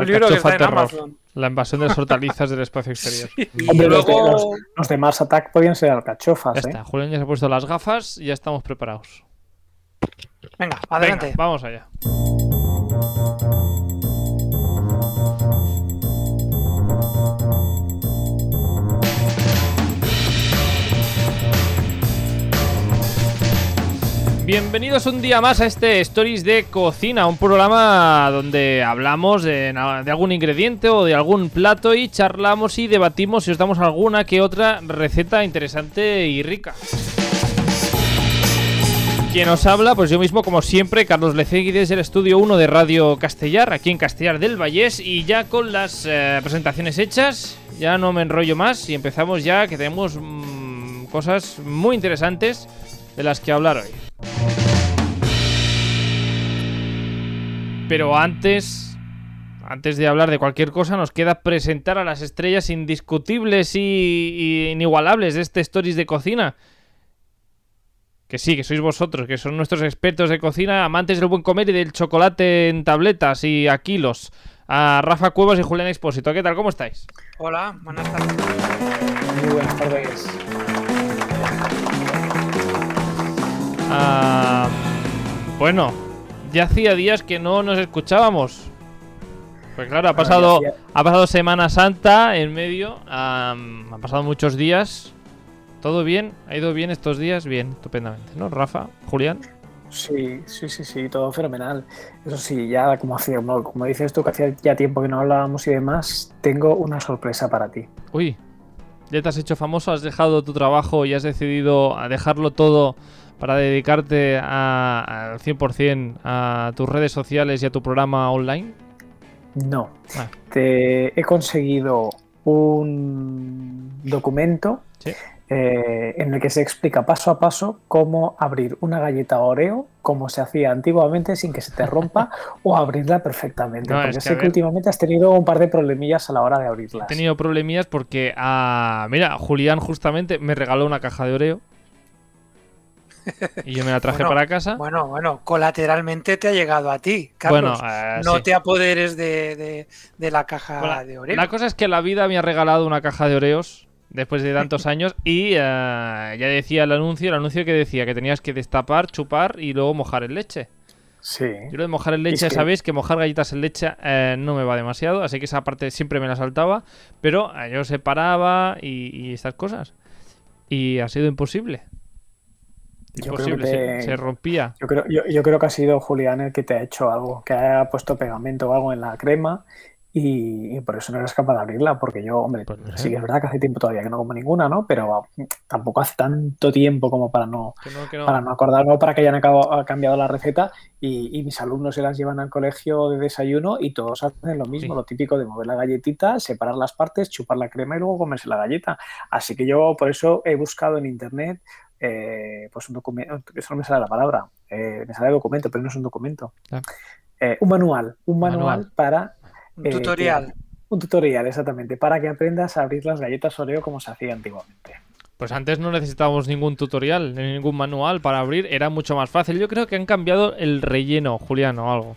Un libro que está en Terror. Amazon. La invasión de las hortalizas del espacio exterior. Y Hombre, los, de, luego... los- los de Mars Attack podían ser alcachofas, Ya ¿eh? está, Julián ya se ha puesto las gafas y ya estamos preparados. Venga, adelante. Venga, vamos allá. Bienvenidos un día más a este Stories de Cocina, un programa donde hablamos de, de algún ingrediente o de algún plato y charlamos y debatimos y os damos alguna que otra receta interesante y rica. Quien os habla, pues yo mismo, como siempre, Carlos Lecegui desde el estudio 1 de Radio Castellar, aquí en Castellar del Vallés, y ya con las eh, presentaciones hechas, ya no me enrollo más y empezamos ya, que tenemos mm, cosas muy interesantes de las que hablar hoy. Pero antes, antes de hablar de cualquier cosa, nos queda presentar a las estrellas indiscutibles y, y inigualables de este Stories de Cocina. Que sí, que sois vosotros, que son nuestros expertos de cocina, amantes del buen comer y del chocolate en tabletas y a kilos. A Rafa Cuevas y Julián Expósito. ¿Qué tal? ¿Cómo estáis? Hola, buenas tardes. Muy buenas tardes. Ah, bueno, ya hacía días que no nos escuchábamos. Pues claro, ha pasado, ha pasado Semana Santa en medio. ah, han pasado muchos días. ¿Todo bien? ¿Ha ido bien estos días? Bien, estupendamente, ¿no? Rafa, Julián. Sí, sí, sí, sí, todo fenomenal. Eso sí, ya como hacía, como, como dices tú, que hacía ya tiempo que no hablábamos y demás, tengo una sorpresa para ti. Uy, ya te has hecho famoso, has dejado tu trabajo y has decidido a dejarlo todo para dedicarte a- al 100% a tus redes sociales y a tu programa online. No, Ah. te he conseguido un documento Sí. eh, en el que se explica paso a paso cómo abrir una galleta Oreo como se hacía antiguamente sin que se te rompa o abrirla perfectamente. No, porque es que, sé que últimamente has tenido un par de problemillas a la hora de abrirlas. He tenido problemillas porque, ah, mira, Julián justamente me regaló una caja de Oreo. Y yo me la traje Bueno, para casa. Bueno, bueno, colateralmente te ha llegado a ti, Carlos. Bueno, eh, no sí. te apoderes de, de- de la caja Bueno, de Oreo. La cosa es que la vida me ha regalado una caja de Oreos después de tantos años y eh, ya decía el anuncio, el anuncio que decía que tenías que destapar, chupar y luego mojar en leche. Sí. Yo lo de mojar en leche, Es que- sabéis que mojar galletas en leche eh, no me va demasiado, así que esa parte siempre me la saltaba, pero eh, yo separaba y, y estas cosas. Y ha sido imposible. Yo creo Imposible, que se- te- se, rompía. Yo creo, yo, yo creo que ha sido Julián el que te ha hecho algo, que ha puesto pegamento o algo en la crema y, y por eso no eres capaz de abrirla, porque yo, hombre, Pues no sé. sí que es verdad que hace tiempo todavía que no como ninguna, ¿no? Pero tampoco hace tanto tiempo como para no, Que no, que no. para no acordarme o para que hayan ha cambiado la receta y, y mis alumnos se las llevan al colegio de desayuno y todos hacen lo mismo, Sí. lo típico de mover la galletita, separar las partes, chupar la crema y luego comerse la galleta. Así que yo por eso he buscado en internet eh, pues un documento, eso no me sale la palabra, eh, me sale documento, pero no es un documento. Ah. Eh, un manual, un manual, Manual. para Un eh, tutorial. que- un tutorial, exactamente, para que aprendas a abrir las galletas Oreo como se hacía antiguamente. Pues antes no necesitábamos ningún tutorial, ni ningún manual para abrir, era mucho más fácil. Yo creo que han cambiado el relleno, Julián, o algo.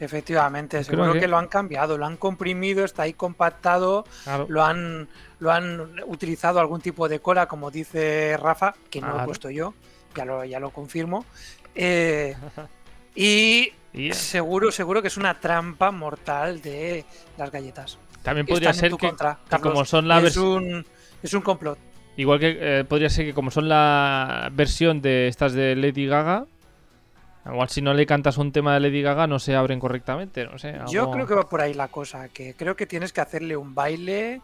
Efectivamente, seguro que- que... lo han cambiado, lo han comprimido, está ahí compactado, Claro. lo han, lo han utilizado algún tipo de cola, como dice Rafa, que no lo he puesto yo, ya lo, ya lo confirmo. Eh, y seguro, seguro que es una trampa mortal de las galletas. también podría están ser que, contra, que Carlos. como son la es un, es un complot. Igual que eh, podría ser que como son la versión de estas de Lady Gaga, igual si no le cantas un tema de Lady Gaga no se abren correctamente, no sé. Yo creo que va por ahí la cosa, que creo que tienes que hacerle un baile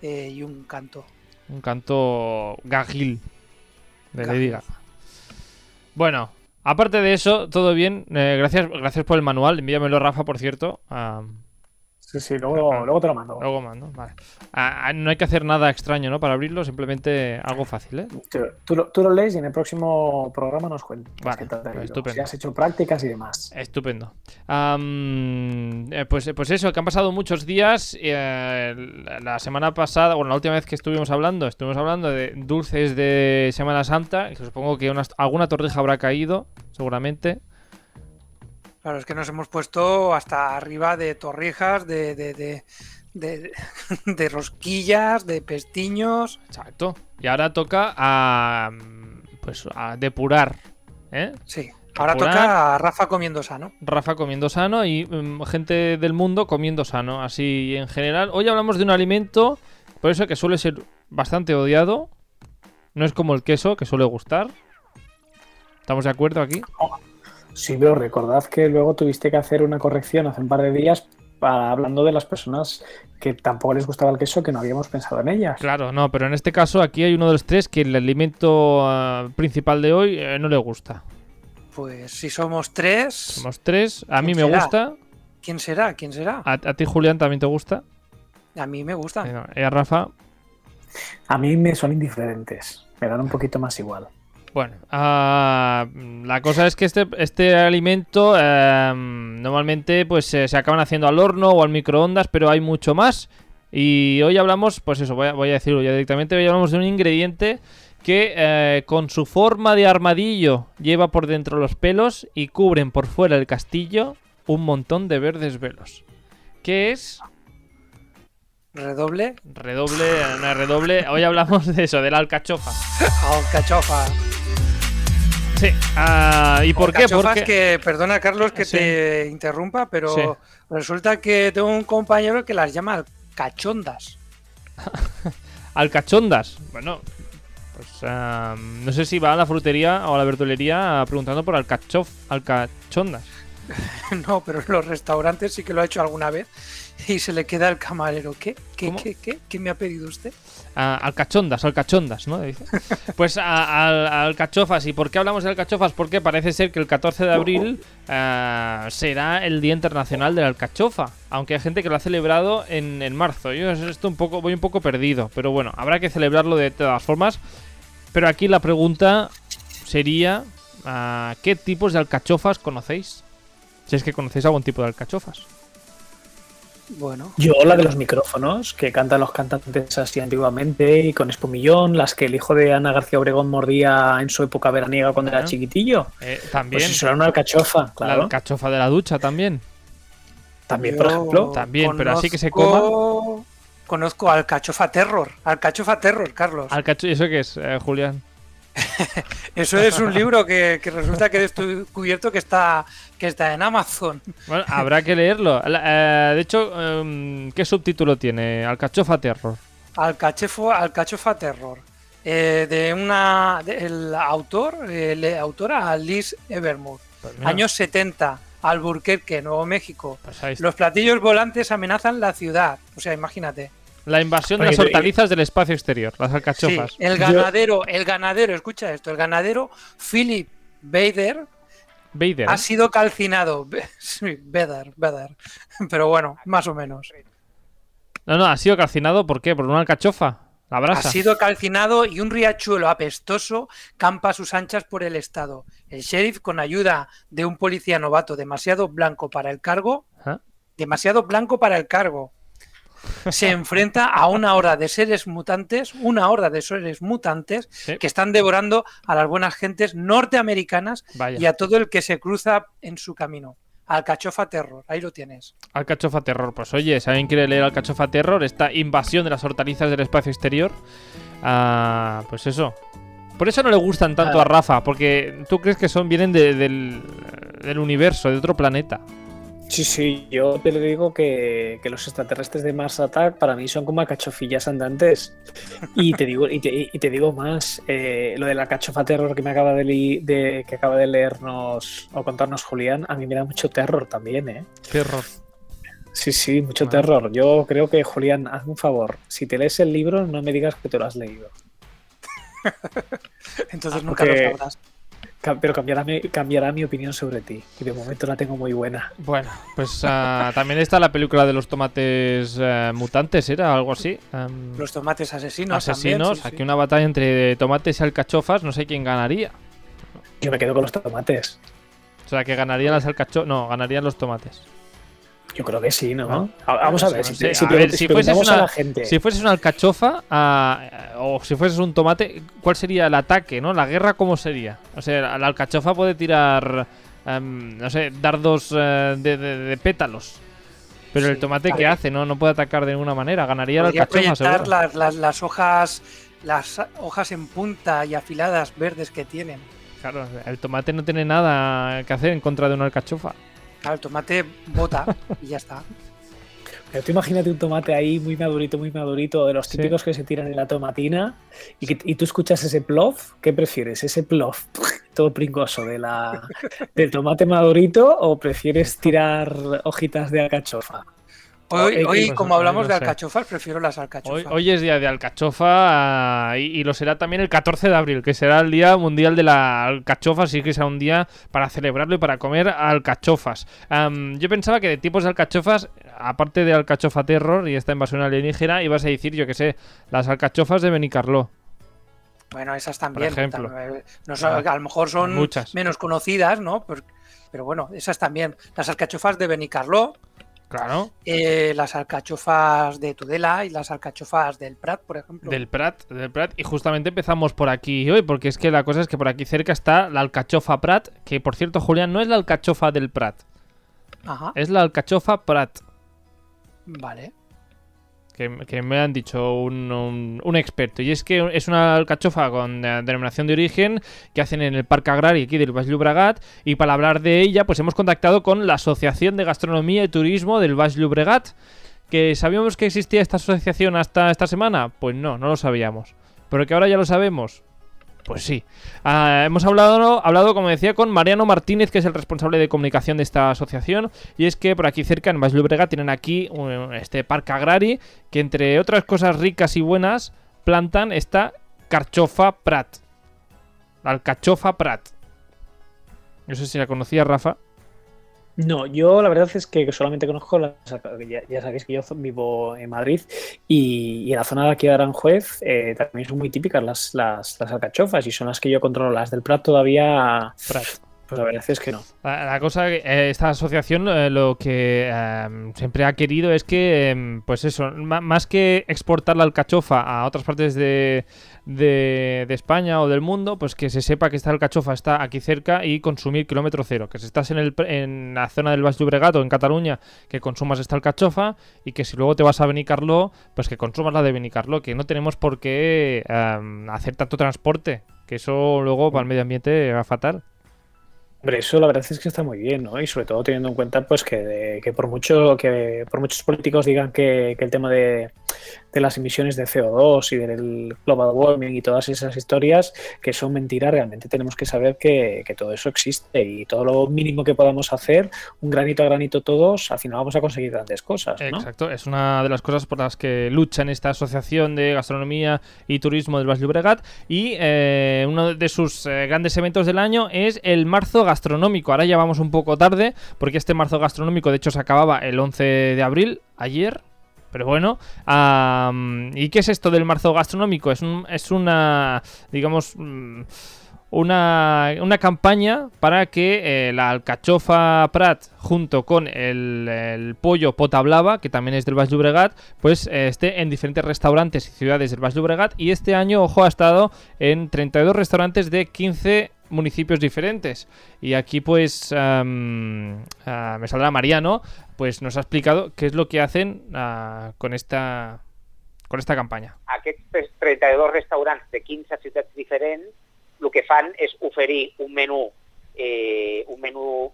eh, y un canto. Un canto gagil de Lady. Gaga. Bueno, aparte de eso, todo bien. Eh, gracias, gracias por el manual. Envíamelo, Rafa, por cierto. Sí, sí, luego, luego te lo mando. luego mando. Vale. Ah, ah, no hay que hacer nada extraño, ¿no? Para abrirlo, simplemente algo fácil, ¿eh? Tú, tú lo, tú lo lees y en el próximo programa nos cuentas Vale, pues estupendo. si has hecho prácticas y demás. Estupendo. Eh, pues, pues eso, que han pasado muchos días. eh, la- semana pasada, bueno, la última vez que estuvimos hablando, estuvimos hablando de dulces de Semana Santa. Que supongo que alguna torrija habrá caído, seguramente. Claro, es que nos hemos puesto hasta arriba de torrijas, de, de, de, de, de rosquillas, de pestiños. Exacto. Y ahora toca a. Pues a depurar. ¿eh? Sí. Ahora Depurar. toca a Rafa comiendo sano. Rafa comiendo sano y mm, gente del mundo comiendo sano. Así en general. Hoy hablamos de un alimento, por eso que suele ser bastante odiado. No es como el queso, que suele gustar. ¿Estamos de acuerdo aquí? Sí, pero recordad que luego tuviste que hacer una corrección hace un par de días para, hablando de las personas que tampoco les gustaba el queso, que no habíamos pensado en ellas. Claro, no, pero en este caso aquí hay uno de los tres que el alimento ah, principal de hoy eh, no le gusta. Pues si somos tres, Somos tres. A mí ¿Quién me será? gusta. ¿quién será? ¿Quién será? A, a ti, Julián, también te gusta. A mí me gusta. Eh, Y a Rafa, A mí me son indiferentes, me dan un poquito más igual. Bueno, ah, la cosa es que este, este alimento eh, normalmente pues eh, se acaban haciendo al horno o al microondas, pero hay mucho más. Y hoy hablamos, pues eso, voy a, voy a decirlo ya directamente, hoy hablamos de un ingrediente que eh, con su forma de armadillo lleva por dentro los pelos y cubren por fuera el castillo un montón de verdes velos. ¿Qué es? Redoble. Redoble, no redoble. Hoy hablamos de eso, de la alcachofa. Alcachofa. Sí. ah, ¿Y por qué? Porque... que, perdona Carlos que Sí. te interrumpa, pero Sí. resulta que tengo un compañero que las llama cachondas. Alcachondas. Bueno, pues ah, no sé si va a la frutería o a la verdulería preguntando por alcachof, alcachondas. No, pero en los restaurantes sí que lo ha hecho alguna vez y se le queda el camarero. ¿Qué? ¿Qué, qué, qué, qué me ha pedido usted? Alcachondas, alcachondas, ¿no? Pues a- alcachofas. ¿Y por qué hablamos de alcachofas? Porque parece ser que el 14 de abril ah, será el Día Internacional de la Alcachofa. Aunque hay gente que lo ha celebrado en, en marzo. Yo esto un poco, voy un poco perdido. Pero bueno, habrá que celebrarlo de todas formas. Pero aquí la pregunta sería: ah, ¿qué tipos de alcachofas conocéis? Si es que conocéis algún tipo de alcachofas. Bueno, Yo, la de los micrófonos, que cantan los cantantes así antiguamente y con espumillón, las que el hijo de Ana García Obregón mordía en su época veraniega cuando era chiquitillo. Eh, también. Pues eso era una alcachofa, la claro. alcachofa de la ducha también. También, yo por ejemplo. También, pero así que se conozco- Conozco Alcachofa Terror. Alcachofa Terror, Carlos. Alcacho ¿Eso qué es, eh, Julián? Eso es un libro que, que resulta que he descubierto que está, que está en Amazon. Bueno, habrá que leerlo. Eh, de hecho, em, ¿qué subtítulo tiene? Alcachofa Terror. Alcachefo, Alcachofa Terror. Eh, de una. de- el autor, eh, la autora Liz Evermore. Pues Años 70, Alburquerque, Nuevo México. pues. Los platillos volantes amenazan la ciudad. O sea, imagínate. La invasión de las pero- hortalizas del espacio exterior, las Sí, alcachofas. el ganadero, el ganadero, escucha esto, el ganadero Philip Bader Vader. ha ¿eh? sido calcinado. Sí, Bader, Bader. Pero bueno, más o menos. No, no, ha sido calcinado, ¿por qué? ¿Por una alcachofa? La Ha brasa. sido calcinado y un riachuelo apestoso campa a sus anchas por el estado. El sheriff, con ayuda de un policía novato demasiado blanco para el cargo, demasiado blanco para el cargo, se enfrenta a una horda de seres mutantes, una horda de seres mutantes Sí. que están devorando a las buenas gentes norteamericanas Vaya. y a todo el que se cruza en su camino. Alcachofa Terror, ahí lo tienes. Alcachofa Terror. Pues oye, si alguien quiere leer Alcachofa Terror, esta invasión de las hortalizas del espacio exterior, ah, pues eso. Por eso no le gustan tanto a Rafa, porque tú crees que son vienen de- del, del universo, de otro planeta. Sí, sí, yo te lo digo que, que los extraterrestres de Mars Attack para mí son como cachofillas andantes. Y te digo, y te, y te digo más, eh, lo de la cachofa terror que me acaba de, li- de- que acaba de leernos o contarnos Julián, a mí me da mucho terror también, ¿eh? Terror. Sí, sí, mucho terror. Yo creo que, Julián, hazme un favor. Si te lees el libro, no me digas que te lo has leído. Entonces Ah, nunca porque- lo sabrás. Pero cambiará mi, cambiará mi opinión sobre ti. Y de momento la tengo muy buena. Bueno, pues ah, también está la película de los tomates eh, mutantes, ¿era algo así? Em, Los tomates asesinos. asesinos, también, sí, aquí sí. una batalla entre tomates y alcachofas, no sé quién ganaría. Yo me quedo con los tomates. O sea, que ganarían las alcachofas, no, ganarían los tomates. Yo creo que sí, ¿no? Ah. A- Vamos a ver, si, sé. si A ver, si si fueses a una- la gente. Si fueses una alcachofa ah, o si fueses un tomate, ¿cuál sería el ataque, no? La guerra, ¿cómo sería? O sea, la alcachofa puede tirar em, no sé, dardos eh, de, de- de pétalos. Pero el tomate, ¿qué hace? No, no puede atacar de ninguna manera. Ganaría la alcachofa, seguro. las, las, las hojas las hojas en punta y afiladas verdes que tienen. Claro, el tomate no tiene nada que hacer en contra de una alcachofa. Claro, el tomate bota y ya está. Pero tú imagínate un tomate ahí muy madurito, muy madurito, de los Sí. típicos que se tiran en la tomatina, y, que- y tú escuchas ese plof, ¿qué prefieres? ¿Ese plof todo pringoso de la, del tomate madurito o prefieres tirar hojitas de alcachofa? Hoy, hoy como hablamos no de alcachofas, prefiero las alcachofas. Hoy, hoy es día de alcachofa ah, y, y lo será también el 14 de abril, que será el Día Mundial de la Alcachofa, así que será un día para celebrarlo y para comer alcachofas. Yo pensaba que de tipos de alcachofas, aparte de alcachofa terror y esta invasión alienígena, ibas a decir, yo que sé, las alcachofas de Benicarló. Bueno, esas también. ejemplo. tam- eh, no son- a lo mejor son Muchas. menos conocidas, ¿no? Pero, pero bueno, esas también. Las alcachofas de Benicarló, Claro, eh, las alcachofas de Tudela y las alcachofas del Prat, por ejemplo. del Prat, del Prat. Y justamente empezamos por aquí hoy, porque es que la cosa es que por aquí cerca está la alcachofa Prat, que por cierto, Julián, no es la alcachofa del Prat, Ajá, es la alcachofa Prat. vale. Que, me han dicho un experto. Y es que es una alcachofa con eh, denominación de origen que hacen en el Parque Agrario aquí del Baix Llobregat. Y para hablar de ella, pues hemos contactado con la Asociación de Gastronomía y Turismo del Baix Llobregat. ¿Que sabíamos que existía esta asociación hasta esta semana? Pues no, no lo sabíamos. ¿Pero que ahora ya lo sabemos? Pues sí. Ah, hemos hablado, hablado, como decía, con Mariano Martínez, que es el responsable de comunicación de esta asociación. Y es que por aquí cerca, en Baix Llobregat, tienen aquí este parque agrari, que entre otras cosas ricas y buenas, plantan esta carchofa Prat. La alcachofa Prat. No sé si la conocía, Rafa. No, yo la verdad es que solamente conozco las. Ya, ya sabéis que yo vivo en Madrid y, y en la zona de aquí de Aranjuez eh, también son muy típicas las, las, las alcachofas y son las que yo controlo. Las del Prat todavía. Pues la verdad es que no. La, cosa, eh, esta asociación eh, lo que eh, siempre ha querido es que, eh, pues eso, más que exportar la alcachofa a otras partes de, de- España o del mundo, pues que se sepa que esta alcachofa está aquí cerca y consumir kilómetro cero. Que si estás en, el, en la zona del Baix Llobregat o en Cataluña, que consumas esta alcachofa y que si luego te vas a Benicarló, pues que consumas la de Benicarló, que no tenemos por qué eh, hacer tanto transporte, que eso luego para el medio ambiente va fatal. Hombre, eso la verdad es que está muy bien, ¿no? Y sobre todo teniendo en cuenta pues que, que por mucho que por muchos políticos digan que, que el tema de, de las emisiones de CO2 y del global warming y todas esas historias que son mentiras, realmente tenemos que saber que, que todo eso existe y todo lo mínimo que podamos hacer, un granito a granito todos, al final vamos a conseguir grandes cosas. Exacto, es una de las cosas por las que lucha en esta asociación de gastronomía y turismo del Baix Llobregat y eh, uno de sus eh, grandes eventos del año es el marzo gastronómico. Ahora ya vamos un poco tarde porque este marzo gastronómico de hecho se acababa el 11 de abril, ayer. Pero bueno, ¿y qué es esto del marzo gastronómico? Es, un- es una, digamos, mm, una, una campaña para que eh, la alcachofa Prat junto con el, el pollo Potablava, que también es del Baix Llobregat, pues eh, esté en diferentes restaurantes y ciudades del Baix Llobregat y este año, ojo, ha estado en 32 restaurantes de 15 municipios diferentes. Y aquí pues am, ah, me saldrá Mariano, pues nos ha explicado qué es lo que hacen ah, con esta con esta campaña. aquests 32 restaurants de 15 ciutats diferents el que fan és oferir un menú eh, un menú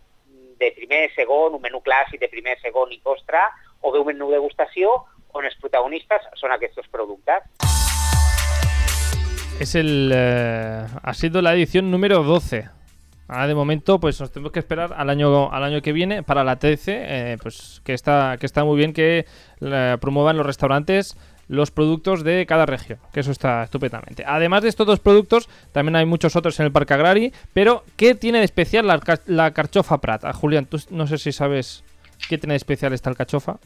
de primer, segon, un menú clàssic de primer, segon i postre, o bé un menú degustació on els protagonistes són aquests productes. Es el. eh, ha sido la edición número 12. Ahora de momento, pues nos tenemos que esperar al año, al año que viene para la 13. eh, pues que está, que está muy bien que eh, promuevan los restaurantes los productos de cada región. Que eso está estupendamente. Además de estos dos productos, también hay muchos otros en el Parque Agrari. Pero, ¿qué tiene de especial la, la carchofa Prat? Ah, Julián, tú no sé si sabes qué tiene de especial esta alcachofa.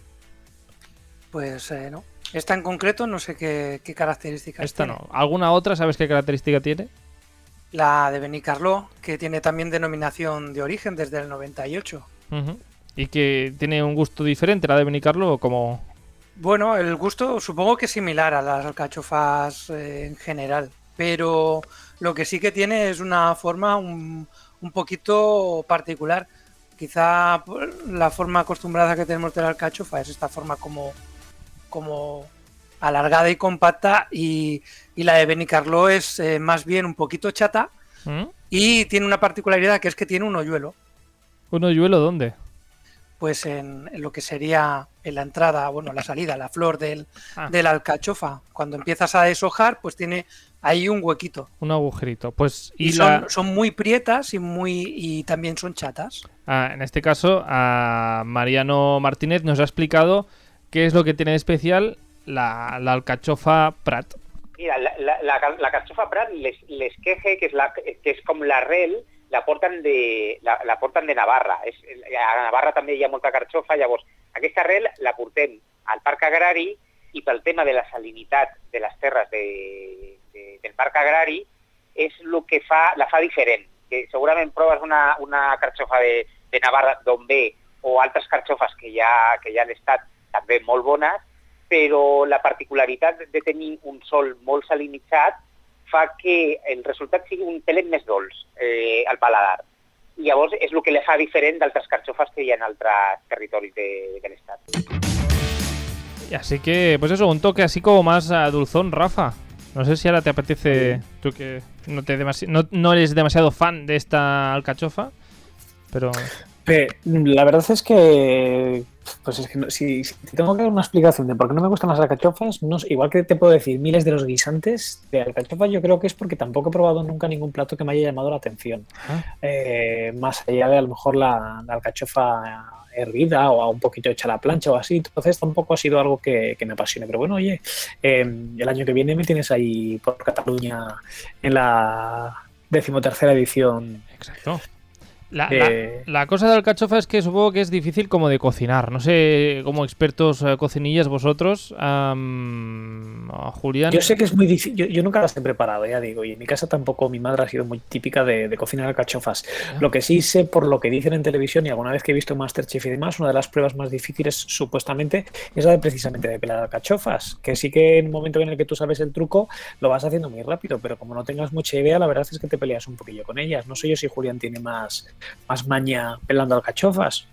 Pues eh, no. Esta en concreto no sé qué, qué características Esta tiene. no. ¿Alguna otra? ¿Sabes qué característica tiene? La de Benicarló, que tiene también denominación de origen desde el 98. Ujú. Y que tiene un gusto diferente la de Benicarlo o como... Bueno, el gusto supongo que es similar a las alcachofas eh, en general, pero lo que sí que tiene es una forma un, un poquito particular. Quizá la forma acostumbrada que tenemos de la alcachofa es esta forma como, como alargada y compacta y, la de Benicarlo es eh, más bien un poquito chata ¿Mm? y tiene una particularidad que es que tiene un hoyuelo. ¿Un hoyuelo dónde? Pues en, lo que sería en la entrada, bueno, la salida, la flor del, ah. de la alcachofa. Cuando empiezas a deshojar, pues tiene ahí un huequito. Un agujerito. Pues, y, son, son, muy prietas y muy y también son chatas. Ah, en este caso, a Mariano Martínez nos ha explicado qué es lo que tiene de especial la, alcachofa Prat. Mira, la, la, la, alcachofa Prat les, les queje que es, la, que es com l'arrel la porten de, la, la porten de Navarra. És, a Navarra també hi ha molta carxofa, llavors aquesta arrel la portem al parc agrari i pel tema de la salinitat de les terres de, de, del parc agrari és el que fa, la fa diferent. Que segurament proves una, una carxofa de, de Navarra d'on ve o altres carxofes que ja, que ja han estat també molt bones, però la particularitat de tenir un sol molt salinitzat fa que el resultat sigui un pelet més dolç eh, al paladar. I llavors és el que le fa diferent d'altres carxofes que hi ha en altres territoris de, de l'estat. Así que, pues eso, un toque así como más uh, dulzón, Rafa. No sé si ahora te apetece, tú que no, te no, no eres demasiado fan de esta alcachofa, pero... La verdad es que, pues es que si, tengo que dar una explicación de por qué no me gustan las alcachofas, no, igual que te puedo decir miles de los guisantes de alcachofa, yo creo que es porque tampoco he probado nunca ningún plato que me haya llamado la atención. Ah. Eh, más allá de a lo mejor la, alcachofa hervida o un poquito hecha a la plancha o así, entonces tampoco ha sido algo que, me apasione. Pero bueno, oye, em, el año que viene me tienes ahí por Cataluña en la decimotercera edición. Exacto. Eh, la, cosa de alcachofa es que supongo que es difícil como de cocinar. No sé, como expertos eh, cocinillas vosotros, Julián. Yo sé que es muy difícil. Yo, nunca las he preparado, ya digo. Y en mi casa tampoco mi madre ha sido muy típica de, cocinar alcachofas. Ah. Lo que sí sé por lo que dicen en televisión y alguna vez que he visto Masterchef y demás, una de las pruebas más difíciles supuestamente es la de precisamente de pelar alcachofas. Que sí que en un momento en el que tú sabes el truco lo vas haciendo muy rápido, pero como no tengas mucha idea, la verdad es que te peleas un poquillo con ellas. No sé yo si Julián tiene más más maña pelando alcachofas?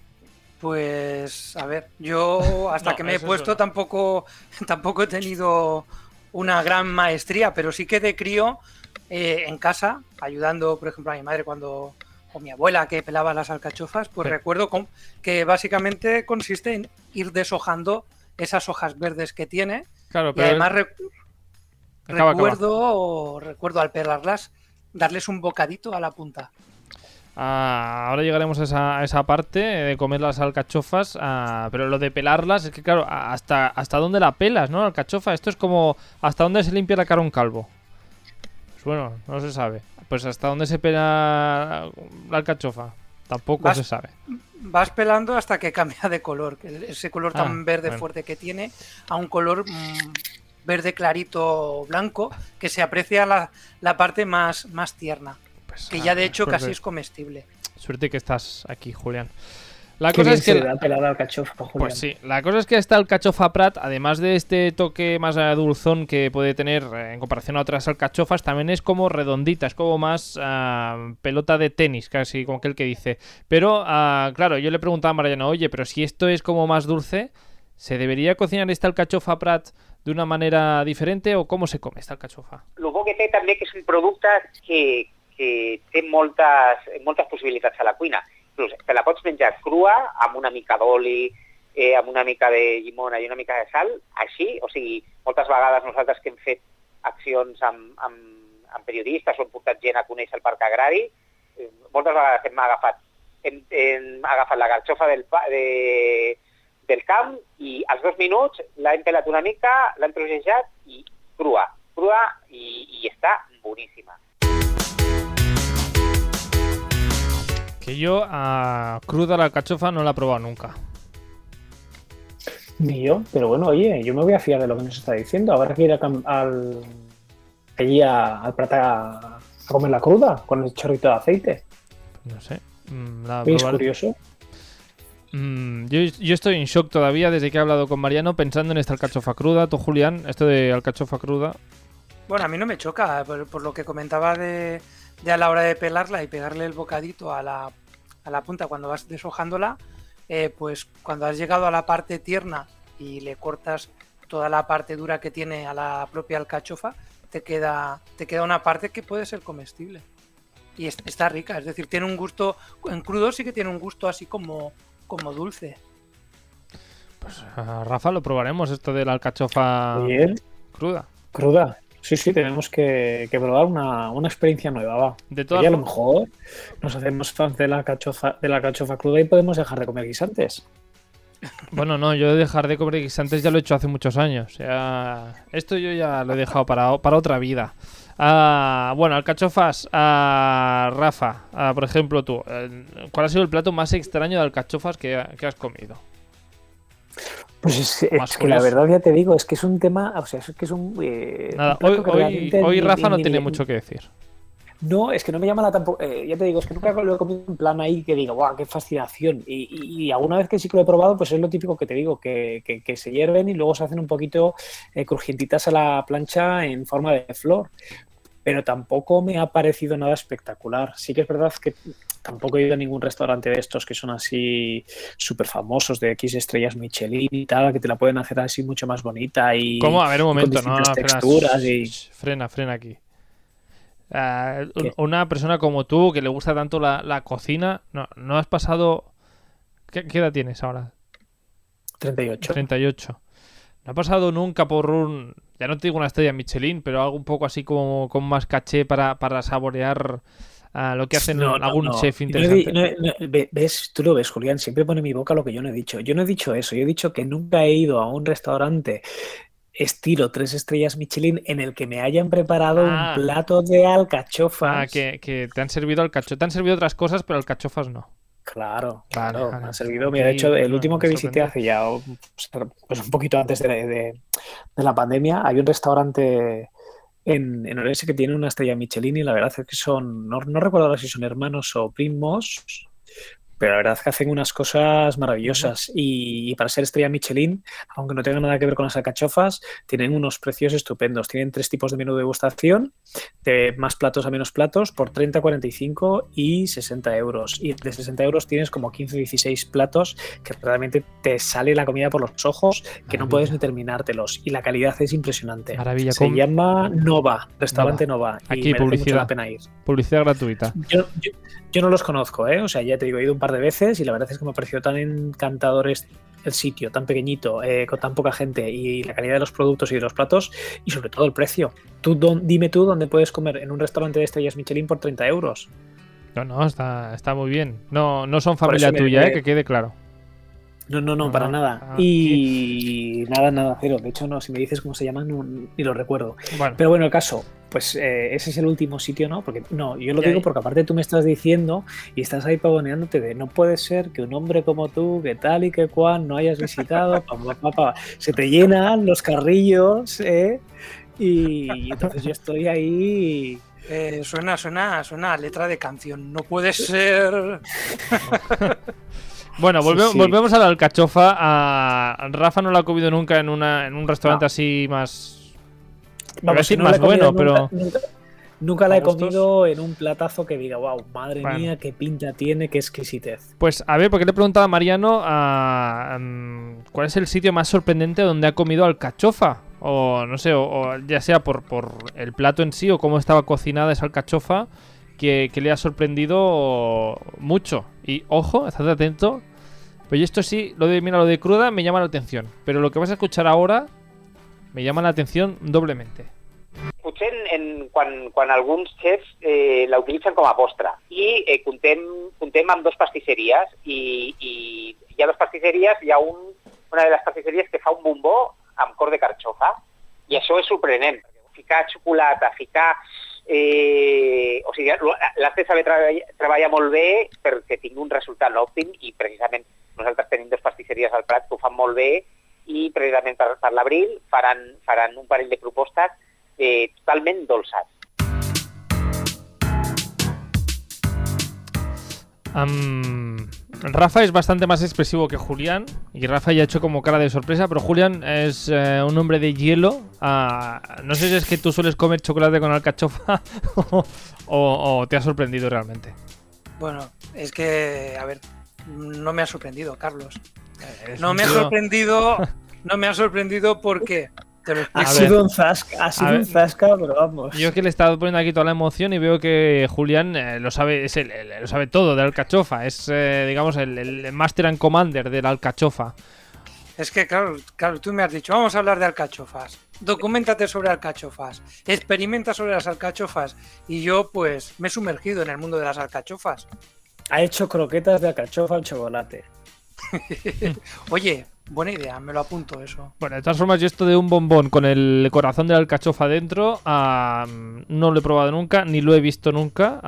Pues, a ver, yo hasta que me he puesto tampoco, tampoco he tenido una gran maestría, pero sí que de crío eh, en casa, ayudando, por ejemplo, a mi madre cuando o mi abuela que pelaba las alcachofas, pues recuerdo que básicamente consiste en ir deshojando esas hojas verdes que tiene. Claro, pero y además recuerdo, recuerdo al pelarlas darles un bocadito a la punta. Ah, ahora llegaremos a esa, parte de comer las alcachofas, ah, pero lo de pelarlas es que, claro, hasta, hasta dónde la pelas, ¿no? Alcachofa, esto es como hasta dónde se limpia la cara un calvo. Pues bueno, no se sabe. Pues hasta dónde se pela la alcachofa, tampoco se sabe. Vas pelando hasta que cambia de color, ese color tan ah, verde fuerte que tiene, a un color mm, verde clarito blanco, que se aprecia la, la parte más, más tierna. Pues, que ya de hecho casi es comestible. Suerte que estás aquí, Julián. La cosa es que. Julián. Pues sí, la cosa es que está el cachofa Prat, además de este toque más dulzón que puede tener eh, en comparación a otras alcachofas, también es como redondita, es como más ah, pelota de tenis, casi como aquel que dice. Pero, ah, claro, yo le preguntaba a Mariano, oye, pero si esto es como más dulce, ¿se debería cocinar esta alcachofa Prat de una manera diferente o cómo se come esta alcachofa? Lo que té también que es un producto que, que té moltes, moltes possibilitats a la cuina. Inclús te la pots menjar crua, amb una mica d'oli, eh, amb una mica de llimona i una mica de sal, així, o sigui, moltes vegades nosaltres que hem fet accions amb, amb, amb periodistes o hem portat gent a conèixer el parc agrari, eh, moltes vegades hem agafat, hem, hem agafat la garxofa del, de, del camp i als dos minuts l'hem pelat una mica, l'hem trocejat i crua, crua i, i està boníssima. Yo a cruda la cachofa no la he probado nunca. Ni yo, pero bueno, oye, yo me voy a fiar de lo que nos está diciendo. Habrá que ir al, allí al plata a, comer la cruda con el chorrito de aceite. No sé. Mm, ¿Es curioso? Mm, yo, yo, estoy en shock todavía desde que he hablado con Mariano pensando en esta alcachofa cruda. Tú, Julián, esto de alcachofa cruda. Bueno, a mí no me choca, por, lo que comentaba de, a la hora de pelarla y pegarle el bocadito a la, a la punta cuando vas deshojándola, eh, pues cuando has llegado a la parte tierna y le cortas toda la parte dura que tiene a la propia alcachofa, te queda, te queda una parte que puede ser comestible. Y está rica, es decir, tiene un gusto, en crudo sí que tiene un gusto así como, como dulce. Pues Rafa lo probaremos esto de la alcachofa cruda. Cruda. Sí, sí, tenemos que, probar una, experiencia nueva, va. De y a lo mejor nos hacemos fans de la cachofa, de la cachofa cruda y podemos dejar de comer guisantes. Bueno, no, yo dejar de comer guisantes ya lo he hecho hace muchos años. O sea, esto yo ya lo he dejado para, para otra vida. Ah, bueno, alcachofas, a Rafa, por ejemplo tú, eh, ¿cuál ha sido el plato más extraño de alcachofas que, has comido? Pues es, que la verdad ya te digo, es que es un tema, o sea, es que es un... Eh, Nada, hoy, hoy, Rafa no tiene mucho que decir. No, es que no me llama la tampoco. Eh, ya te digo, es que nunca lo he comido en plan ahí que diga, guau, qué fascinación. Y, alguna vez que sí que lo he probado, pues es lo típico que te digo, que, se hierven y luego se hacen un poquito eh, crujientitas a la plancha en forma de flor. Pero tampoco me ha parecido nada espectacular. Sí que es verdad que tampoco he ido a ningún restaurante de estos que son así súper famosos, de X estrellas Michelin y tal, que te la pueden hacer así mucho más bonita y. ¿Cómo? A ver, un momento, no, texturas y... Frena, frena aquí. Ah, una persona como tú que le gusta tanto la, cocina, no, no has pasado... ¿Qué, edad tienes ahora? 38. 38. No ha pasado nunca por un... Ya no te digo una estrella Michelin, pero algo un poco así como con más caché para, saborear ah, lo que hacen algún chef interesante. ves, tú lo ves, Julián, siempre pone en mi boca lo que yo no he dicho. Yo no he dicho eso, yo he dicho que nunca he ido a un restaurante estilo tres estrellas Michelin en el que me hayan preparado un ah. plato de alcachofas. Ah, que, te han servido alcachofas. Te han servido otras cosas, pero alcachofas no. Claro, claro. me han servido. Mira, de hecho, el último que visité hace ya, pues un poquito antes de, la pandemia, hay un restaurante en, en Orense que tiene una estrella Michelin y la verdad es que son, no, no recuerdo ahora si son hermanos o primos, pero la verdad es que hacen unas cosas maravillosas. Y, para ser estrella Michelin, aunque no tenga nada que ver con las alcachofas, tienen unos precios estupendos. Tienen tres tipos de menú de degustación, de más platos a menos platos, por 30, 45 y 60 euros. Y de 60 euros tienes como 15 16 platos que realmente te sale la comida por los ojos, que no puedes ni terminártelos. Y la calidad es impresionante. Maravilla. Se llama Nova, restaurante Nova. Aquí publicidad. pena ir. Publicidad gratuita. Yo, no los conozco, ¿eh? O sea, ya te digo, he ido un par de veces y la verdad es que me ha parecido tan encantador el sitio, tan pequeñito, eh, con tan poca gente y la calidad de los productos y de los platos y sobre todo el precio. Tú dime tú dónde puedes comer en un restaurante de estrellas Michelin por 30 euros. No, no, está, está muy bien. No, no son familia tuya, eh, que quede claro. No, no, no, para nada. Ah, y nada, nada, cero. De hecho, no, si me dices cómo se llaman, ni lo recuerdo. Pero bueno, el caso, pues eh, ese es el último sitio, ¿no? Porque no, yo lo digo porque aparte tú me estás diciendo y estás ahí pavoneándote de no puede ser que un hombre como tú, que tal y que cual, no hayas visitado, se te llenan los carrillos, ¿eh? Y, entonces yo estoy ahí. Eh, suena, suena, suena letra de canción. No puede ser. Bueno, volvemos, a la alcachofa. A Rafa no la ha comido nunca en, una, en un restaurante así más. Vamos, decir más bueno, pero. Nunca, la he comido en un platazo que diga, wow, madre mía, qué pinta tiene, qué exquisitez. Pues a ver, porque le he preguntado a Mariano cuál es el sitio más sorprendente donde ha comido alcachofa. O no sé, o, ya sea por, por el plato en sí o cómo estaba cocinada esa alcachofa que, le ha sorprendido mucho. Y ojo, estad atento, pues esto sí, lo de, mira, lo de cruda me llama la atención. Pero lo que vas a escuchar ahora me llama la atención doblemente. Escuché en, cuando algunos chefs eh, la utilizan como postre. Y eh, contem, dos pastisseries y, y hi ha dos pastisseries, hi ha un, una de las pastisseries que fa un bombó amb cor de carxofa i això és sorprenent. Ficar xocolata, ficar Eh, o sigui, l'has de saber treballar, treballar molt bé perquè tingui un resultat òptim i precisament nosaltres tenim dos pastisseries al Prat que ho fan molt bé i precisament per, per l'abril faran, faran un parell de propostes eh, totalment dolces. Um, Rafa es bastante más expresivo que Julián. Y Rafa ya ha hecho como cara de sorpresa. Pero Julián es eh, un hombre de hielo. Ah, no sé si es que tú sueles comer chocolate con alcachofa o, o te ha sorprendido realmente. Bueno, es que, a ver, no me ha sorprendido, Carlos. No me ha sorprendido. No me ha sorprendido porque ha sido, un zasca, ha sido un zasca, pero vamos. Yo que le he estado poniendo aquí toda la emoción y veo que Julián eh, lo sabe es el, lo sabe todo de Alcachofa. Es, eh, digamos, el, Master and Commander del Alcachofa. Es que, claro, claro, tú me has dicho, vamos a hablar de alcachofas. Documentate sobre alcachofas. Experimenta sobre las alcachofas. Y yo, pues, me he sumergido en el mundo de las alcachofas. Ha hecho croquetas de alcachofa al chocolate. Oye, Buena idea, me lo apunto eso. Bueno, de todas formas, yo esto de un bombón con el corazón de la alcachofa dentro, no lo he probado nunca, ni lo he visto nunca.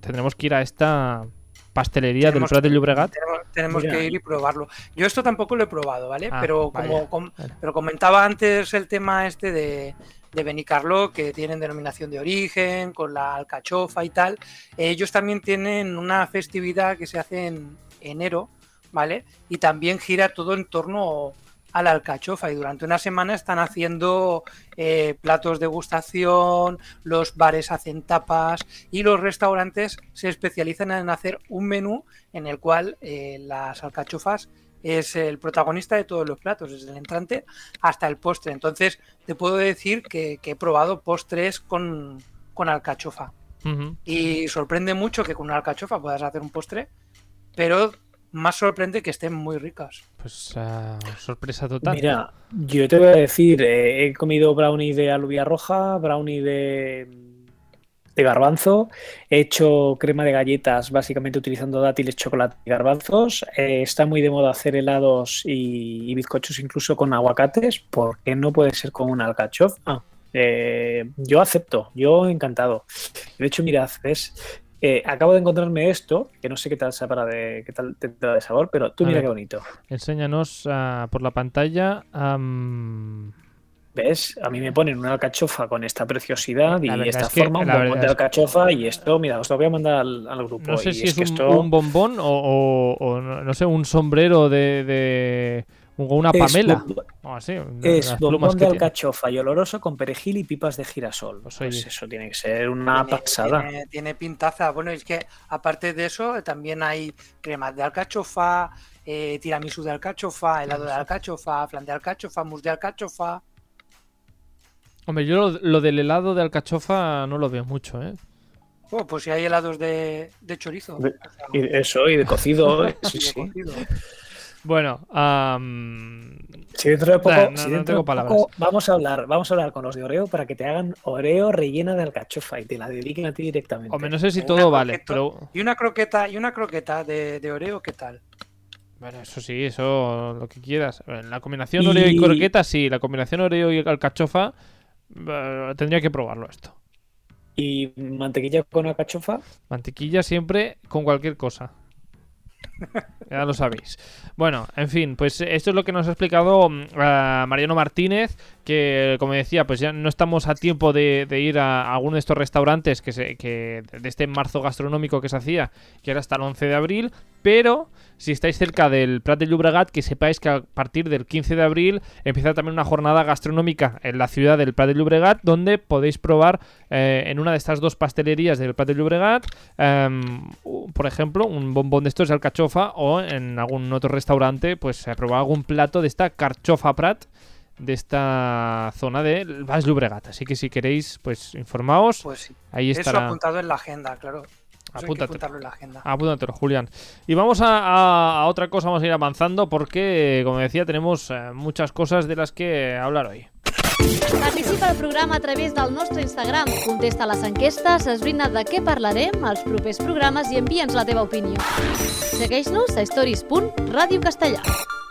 tendremos que ir a esta pastelería del Prat de Llobregat. Tenemos, que ir y probarlo. Yo esto tampoco lo he probado, ¿vale? Ah, pero como pero comentaba antes el tema este de, de Benicarlo, que tienen denominación de origen, con la alcachofa y tal. Ellos también tienen una festividad que se hace en enero, ¿vale? Y también gira todo en torno a la alcachofa y durante una semana están haciendo eh, platos de gustación, los bares hacen tapas y los restaurantes se especializan en hacer un menú en el cual eh, las alcachofas es el protagonista de todos los platos, desde el entrante hasta el postre. Entonces te puedo decir que, he probado postres con, alcachofa. Y sorprende mucho que con una alcachofa puedas hacer un postre, pero más sorprende que estén muy ricas. Pues uh, sorpresa total. Mira, yo te voy a decir, eh, he comido brownie de alubia roja, brownie de, de garbanzo, he hecho crema de galletas básicamente utilizando dátiles, chocolate y garbanzos. Eh, está muy de moda hacer helados y, bizcochos incluso con aguacates. ¿Por qué no puede ser con un alcachofa? Eh, yo acepto, yo encantado. De hecho, mirad, ¿ves? Eh, acabo de encontrarme esto, que no sé qué tal sabrá de qué tal tendrá de sabor, pero tú mira qué bonito. Enséñanos uh, por la pantalla. ¿Ves? A mí me ponen una alcachofa con esta preciosidad y esta forma, un bombón de alcachofa y esto, mira, os lo voy a mandar al, grupo. No sé si es, un, bombón o, no sé, un sombrero de una pamela. es bombón de alcachofa y oloroso con perejil y pipas de girasol. Pues, pues eso tiene que ser una pasada. Tiene, pintaza. Bueno, es que aparte de eso, también hay cremas de alcachofa, eh, tiramisú de alcachofa, helado de alcachofa, flan de alcachofa, mousse de alcachofa. Hombre, yo lo, del helado de alcachofa no lo veo mucho, ¿eh? Oh, pues si hay helados de, chorizo. y eso, y de cocido. sí, sí. Bueno, si dentro de poco, vamos a hablar, vamos a hablar con los de Oreo para que te hagan Oreo rellena de alcachofa y te la dediquen a ti directamente. Hombre, no sé si todo vale, pero... Y una croqueta, y una croqueta de, Oreo, ¿qué tal? Bueno, eso sí, eso lo que quieras. La combinación Oreo y croqueta, sí. La combinación Oreo y alcachofa, eh, tendría que probarlo esto. ¿Y mantequilla con alcachofa? Mantequilla siempre con cualquier cosa ya lo sabéis. Bueno, en fin, pues esto es lo que nos ha explicado mm, Mariano Martínez, que como decía, pues ya no estamos a tiempo de, ir a, alguno de estos restaurantes que, se, que de este marzo gastronómico que se hacía, que era hasta el 11 de abril, pero si estáis cerca del Prat de Llobregat, que sepáis que a partir del 15 de abril empieza también una jornada gastronómica en la ciudad del Prat de Llobregat, donde podéis probar eh, en una de estas dos pastelerías del Prat de Llobregat, em, por ejemplo, un bombón de estos de alcachofa o en algún otro restaurante, pues probar algún plato de esta carchofa Prat de esta zona del Baix Llobregat. Así que si queréis, pues informaos. Pues Ahí estará. Eso apuntado en la agenda, claro. Apúntatelo. En la agenda. Apúntatelo, Julián. Y vamos a, otra cosa, vamos a ir avanzando porque, como decía, tenemos eh, muchas cosas de las que hablar hoy. Participa al programa a través del nostre Instagram, contesta les enquestes, esbrina de què parlarem als propers programes i envia'ns la teva opinió. Segueix-nos a stories.radiocastellà.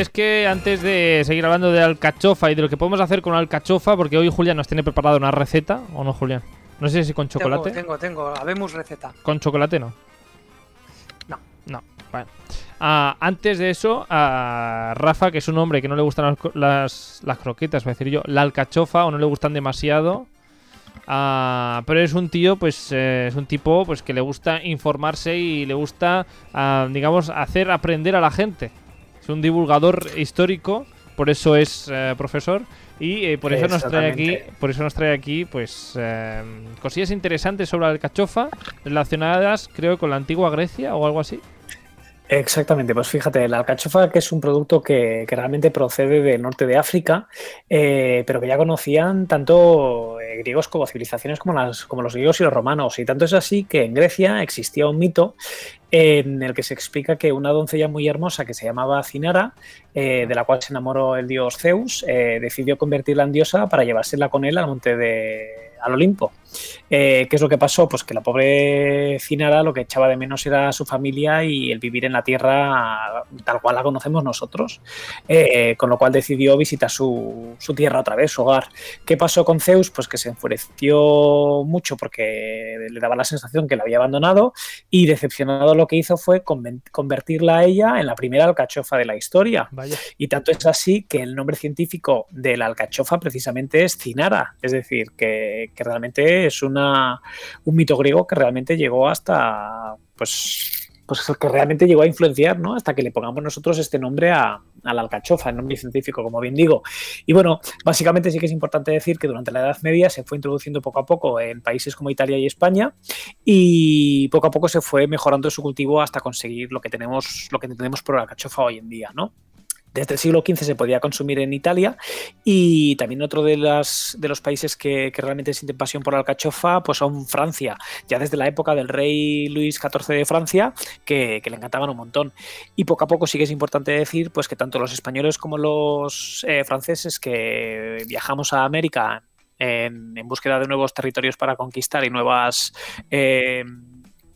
es que antes de seguir hablando de alcachofa y de lo que podemos hacer con alcachofa, porque hoy Julián nos tiene preparado una receta, ¿o no, Julián? No sé si con chocolate. Tengo, tengo, tengo. Habemos receta. ¿Con chocolate no? No. No, bueno. Ah, antes de eso, a Rafa, que es un hombre que no le gustan las, las, croquetas, voy a decir yo, la alcachofa o no le gustan demasiado. Ah, pero es un tío, pues eh, es un tipo pues que le gusta informarse y le gusta, ah, digamos, hacer aprender a la gente. Es un divulgador histórico, por eso es eh, profesor y eh, por eso nos trae aquí, por eso nos trae aquí, pues cosillas interesantes sobre la alcachofa relacionadas, creo, con la antigua Grecia o algo así. Exactamente, pues fíjate, la alcachofa que es un producto que, realmente procede del norte de África, eh, pero que ya conocían tanto eh, griegos como civilizaciones como, las, como los griegos y los romanos. Y tanto es así que en Grecia existía un mito en el que se explica que una doncella muy hermosa que se llamaba Cinara, eh, de la cual se enamoró el dios Zeus, decidió convertirla en diosa para llevársela con él al monte de al Olimpo. Eh, ¿Qué es lo que pasó? Pues que la pobre Cinara lo que echaba de menos era su familia y el vivir en la tierra tal cual la conocemos nosotros. Eh, con lo cual decidió visitar su, tierra otra vez, su hogar. ¿Qué pasó con Zeus? Pues que se enfureció mucho porque le daba la sensación que la había abandonado y decepcionado lo que hizo fue convertirla a ella en la primera alcachofa de la historia. Y tanto es así que el nombre científico de la alcachofa precisamente es Cinara, es decir, que que, realmente es una, un mito griego que realmente llegó hasta, pues, pues que realmente llegó a influenciar, ¿no? Hasta que le pongamos nosotros este nombre a, la alcachofa, el nombre científico, como bien digo. Y bueno, básicamente sí que es importante decir que durante la Edad Media se fue introduciendo poco a poco en países como Italia y España y poco a poco se fue mejorando su cultivo hasta conseguir lo que tenemos, lo que tenemos por la alcachofa hoy en día, ¿no? Desde el siglo XV se podía consumir en Italia y también otro de, las, de los países que, realmente sienten pasión por la alcachofa pues son Francia, ya desde la época del rey Luis XIV de Francia que, le encantaban un montón. Y poco a poco sí que es importante decir pues que tanto los españoles como los eh, franceses que viajamos a América en, búsqueda de nuevos territorios para conquistar y nuevas... Eh,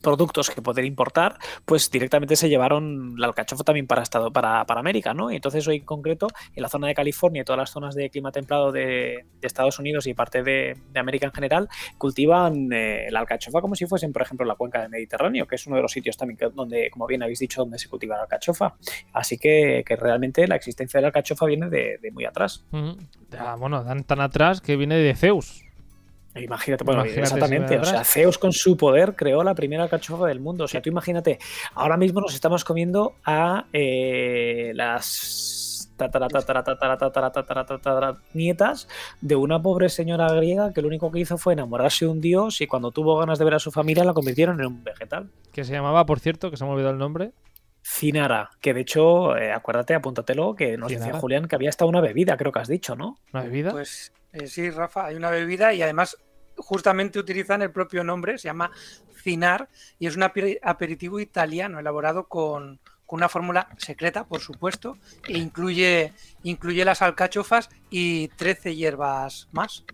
productos que poder importar, pues directamente se llevaron la alcachofa también para Estado, para, para América, ¿no? Y entonces hoy en concreto, en la zona de California y todas las zonas de clima templado de, Estados Unidos y parte de, América en general, cultivan eh, la alcachofa como si fuesen, por ejemplo, la cuenca del Mediterráneo, que es uno de los sitios también donde, como bien habéis dicho, donde se cultiva la alcachofa. Así que, realmente la existencia de la alcachofa viene de, muy atrás. bueno, tan, tan atrás que viene de Zeus. Imagínate, bueno, exactamente. o sea, Zeus con su poder creó la primera alcachofa del mundo. O sea, tú imagínate, ahora mismo nos estamos comiendo a las nietas de una pobre señora griega que lo único que hizo fue enamorarse de un dios y cuando tuvo ganas de ver a su familia la convirtieron en un vegetal. Que se llamaba, por cierto, que se me ha olvidado el nombre. Cinara, que de hecho, acuérdate, apúntatelo, que nos decía Julián que había hasta una bebida, creo que has dicho, ¿no? ¿Una bebida? Pues eh, sí, Rafa, hay una bebida y además justamente utilizan el propio nombre, se llama Cinar y es un aperitivo italiano elaborado con, una fórmula secreta, por supuesto, e incluye, incluye las alcachofas y 13 hierbas más.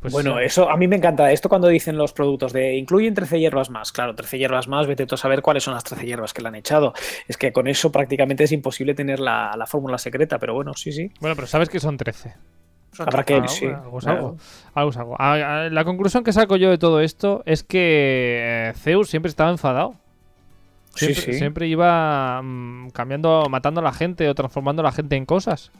Pues bueno, eso a mí me encanta. Esto cuando dicen los productos de incluyen 13 hierbas más. Claro, 13 hierbas más, vete tú a saber cuáles son las 13 hierbas que le han echado. Es que con eso prácticamente es imposible tener la, la fórmula secreta, pero bueno, sí, sí. Bueno, pero sabes que son 13. Habrá que sí. Algo, La conclusión que saco yo de todo esto es que eh, Zeus siempre estaba enfadado. Siempre, siempre iba mm, cambiando, matando a la gente o transformando a la gente en cosas.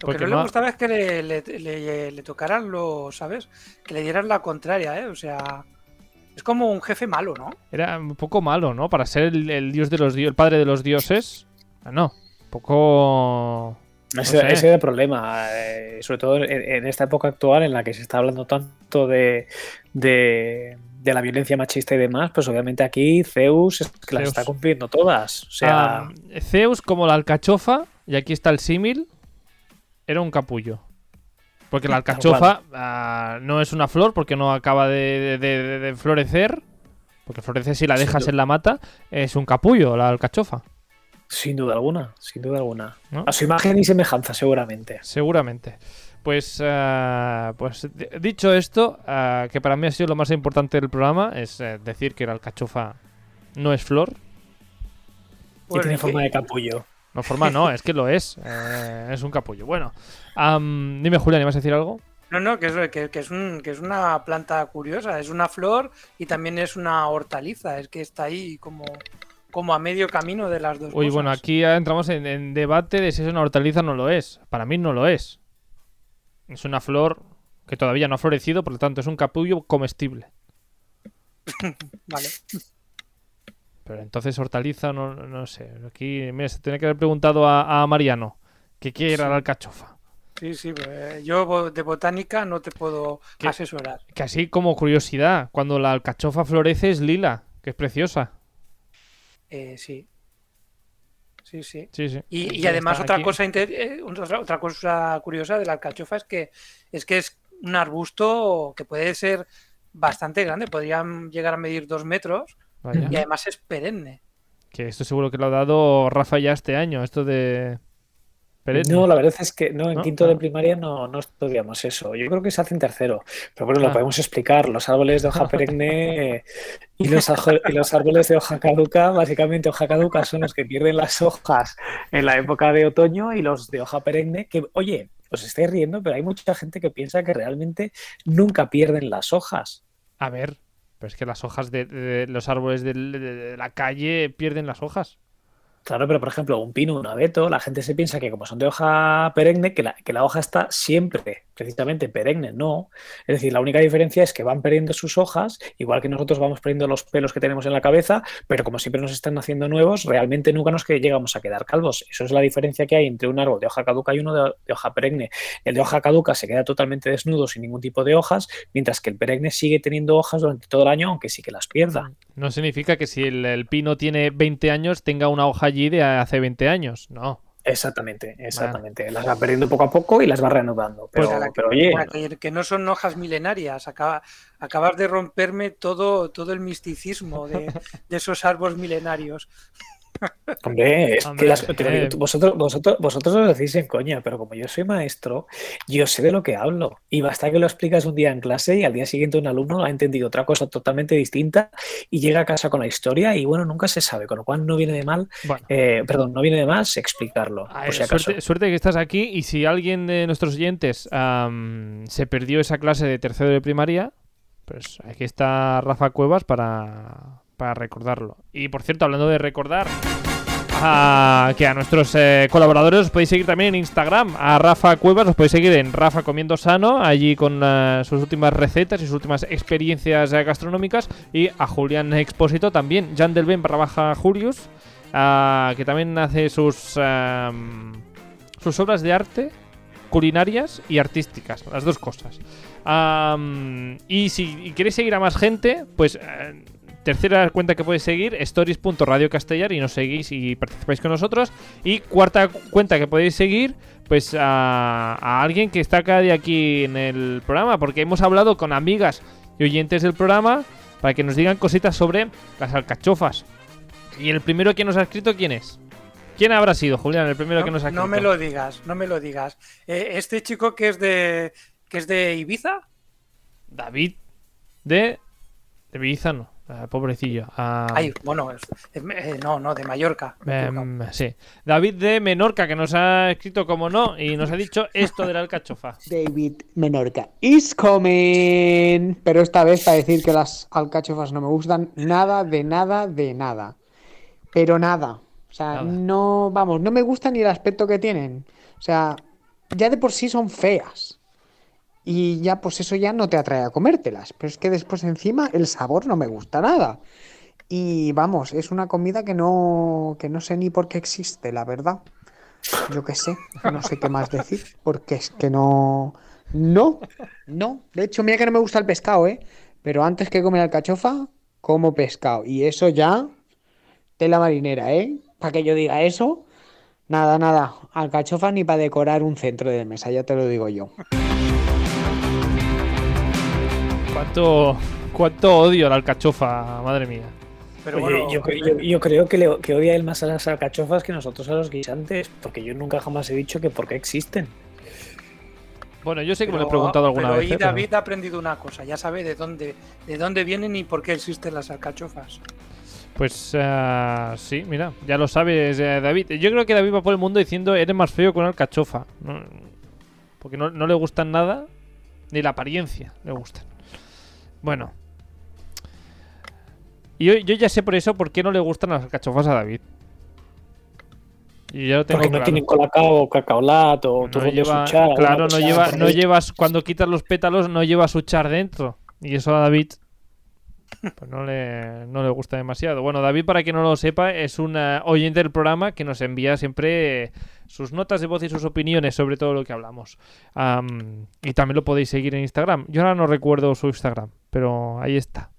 Lo que no, le gustaba es que le, tocaran los, ¿sabes? Que le dieran la contraria, ¿eh? O sea, es como un jefe malo, ¿no? Era un poco malo, ¿no? Para ser el, dios de los dioses, el padre de los dioses. No, un poco ese, es el problema, eh, sobre todo en, esta época actual en la que se está hablando tanto de, de, la violencia machista y demás, pues obviamente aquí Zeus, es que las está cumpliendo todas. O sea... Ah, Zeus como la alcachofa, y aquí está el símil, era un capullo. Porque la alcachofa ah, no es una flor porque no acaba de, florecer. Porque florece si la dejas en la mata. Es un capullo la alcachofa. Sin duda alguna, sin duda alguna. A su imagen y semejanza, seguramente. Seguramente. Pues, eh, pues dicho esto, eh, que para mí ha sido lo más importante del programa, es eh, decir que la alcachofa no es flor. y tiene forma de capullo. No, forma no, es que lo es. es un capullo. Bueno, dime, Julián, ¿vas a decir algo? No, no, que es, que, es un, que es una planta curiosa. Es una flor y también es una hortaliza. Es que está ahí como como a medio camino de las dos Uy, cosas. bueno, aquí ya entramos en, en debate de si es una hortaliza o no lo es. Para mí no lo es. Es una flor que todavía no ha florecido, por lo tanto es un capullo comestible. Vale. Pero entonces hortaliza, no, no sé. Aquí, mira, se tiene que haber preguntado a, a Mariano que Sí. la alcachofa. Sí, sí, eh, yo de botánica no te puedo asesorar. Que así como curiosidad, cuando la alcachofa florece es lila, que es preciosa. Eh, sí. Sí, sí. Sí, sí. Y, y además otra aquí. cosa eh, otra, otra cosa curiosa de la alcachofa es que es que es un arbusto que puede ser bastante grande, podrían llegar a medir dos metros Vaya. y además es perenne. Que esto seguro que lo ha dado Rafa ya este año, esto de... No, la verdad es que no, en ¿No? quinto Ah. de primaria no, no estudiamos eso. Yo creo que se hace en tercero. Pero bueno, Ah. lo podemos explicar. Los árboles de hoja perenne eh, y, los, y los árboles de hoja caduca, básicamente hoja caduca son los que pierden las hojas en la época de otoño y los de hoja perenne, que, oye, os estáis riendo, pero hay mucha gente que piensa que realmente nunca pierden las hojas. A ver, pero es que las hojas de, de los árboles de la calle pierden las hojas. Claro, pero por ejemplo, un pino, un abeto, la gente se piensa que como son de hoja perenne, que la, que la hoja está siempre, precisamente perenne, no. Es decir, la única diferencia es que van perdiendo sus hojas, igual que nosotros vamos perdiendo los pelos que tenemos en la cabeza, pero como siempre nos están haciendo nuevos, realmente nunca nos llegamos a quedar calvos. Eso es la diferencia que hay entre un árbol de hoja caduca y uno de, de hoja perenne. El de hoja caduca se queda totalmente desnudo sin ningún tipo de hojas, mientras que el perenne sigue teniendo hojas durante todo el año, aunque sí que las pierda. No significa que si el, el pino tiene 20 años tenga una hoja allí de hace 20 años. No. Exactamente, exactamente. Las va perdiendo poco a poco y las va reanudando. Pero, O sea, la que- pero oye, la que, que no son hojas milenarias. Acaba, acabas de romperme todo, todo el misticismo de, de esos árboles milenarios. Hombre, es Hombre, que las- eh. vosotros, vosotros, vosotros lo decís en coña, pero como yo soy maestro, yo sé de lo que hablo. Y basta que lo explicas un día en clase y al día siguiente un alumno ha entendido otra cosa totalmente distinta y llega a casa con la historia y bueno, nunca se sabe, con lo cual no viene de mal, Bueno. eh, perdón, no viene de más explicarlo, A ver, por si acaso. suerte, suerte que estás aquí y si alguien de nuestros oyentes se perdió esa clase de tercero de primaria, pues aquí está Rafa Cuevas para, para recordarlo. Y por cierto, hablando de recordar, que a nuestros eh, colaboradores os podéis seguir también en Instagram, a Rafa Cuevas, os podéis seguir en Rafa Comiendo Sano, allí con eh, sus últimas recetas y sus últimas experiencias eh, gastronómicas, y a Julián Expósito también, Jan del Ben barra baja Julius, que también hace sus, am, sus obras de arte culinarias y artísticas, las dos cosas. Y si queréis seguir a más gente, pues tercera cuenta que podéis seguir, stories.radiocastellar y nos seguís y participáis con nosotros. Y cuarta cu- cuenta que podéis seguir, pues a, a alguien que está cada día aquí en el programa, porque hemos hablado con amigas y oyentes del programa para que nos digan cositas sobre las alcachofas. Y el primero que nos ha escrito, ¿quién es? ¿Quién habrá sido, Julián, el primero que No, nos ha escrito? no me lo digas, no me lo digas. Eh, este chico que es de que es de Ibiza, David de. De Ibiza, no. Pobrecillo. Ay, bueno, eh, no, no, de Mallorca. em, sí. David de Menorca, que nos ha escrito como no y nos ha dicho esto de la alcachofa. David Menorca is coming. Pero esta vez para decir que las alcachofas no me gustan nada, de nada, de nada. Pero nada. O sea, Nada. no, vamos, no me gusta ni el aspecto que tienen. O sea, ya de por sí son feas. Y ya, pues eso ya no te atrae a comértelas. Pero es que después encima el sabor no me gusta nada. Y vamos, es una comida que no, que no sé ni por qué existe, la verdad. Yo qué sé, no sé qué más decir, porque es que no, no, no. De hecho, mira que no me gusta el pescado, ¿eh? Pero antes que comer alcachofa, como pescado. Y eso ya, tela marinera, ¿eh? Para que yo diga eso, nada, nada. Alcachofa ni para decorar un centro de mesa, ya te lo digo yo. ¿Cuánto, cuánto odio a la alcachofa, madre mía. Pero Oye, bueno, yo, yo- yo creo que, le- que odia él más a las alcachofas que nosotros a los guisantes, porque yo nunca jamás he dicho que por qué existen. Bueno, yo sé que me lo he preguntado alguna pero vez. hoy ¿eh? Pero- David ha aprendido una cosa, ya sabe de dónde, de dónde vienen y por qué existen las alcachofas. Pues ah, sí, mira, ya lo sabes, eh, David. Yo creo que David va por el mundo diciendo eres más feo que una alcachofa. No- porque no, no le gustan nada, ni la apariencia le gustan. Bueno. Y yo, yo ya sé por eso por qué no le gustan las alcachofas a David. Y ya lo tengo Porque no tienen colacao o no lleva, Claro, no, lleva, no llevas, cuando quitas los pétalos, no lleva su char dentro. Y eso a David pues no le, no le gusta demasiado. Bueno, David, para quien no lo sepa, es un oyente del programa que nos envía siempre sus notas de voz y sus opiniones sobre todo lo que hablamos. y también lo podéis seguir en Instagram. Yo ahora no recuerdo su Instagram, pero ahí está.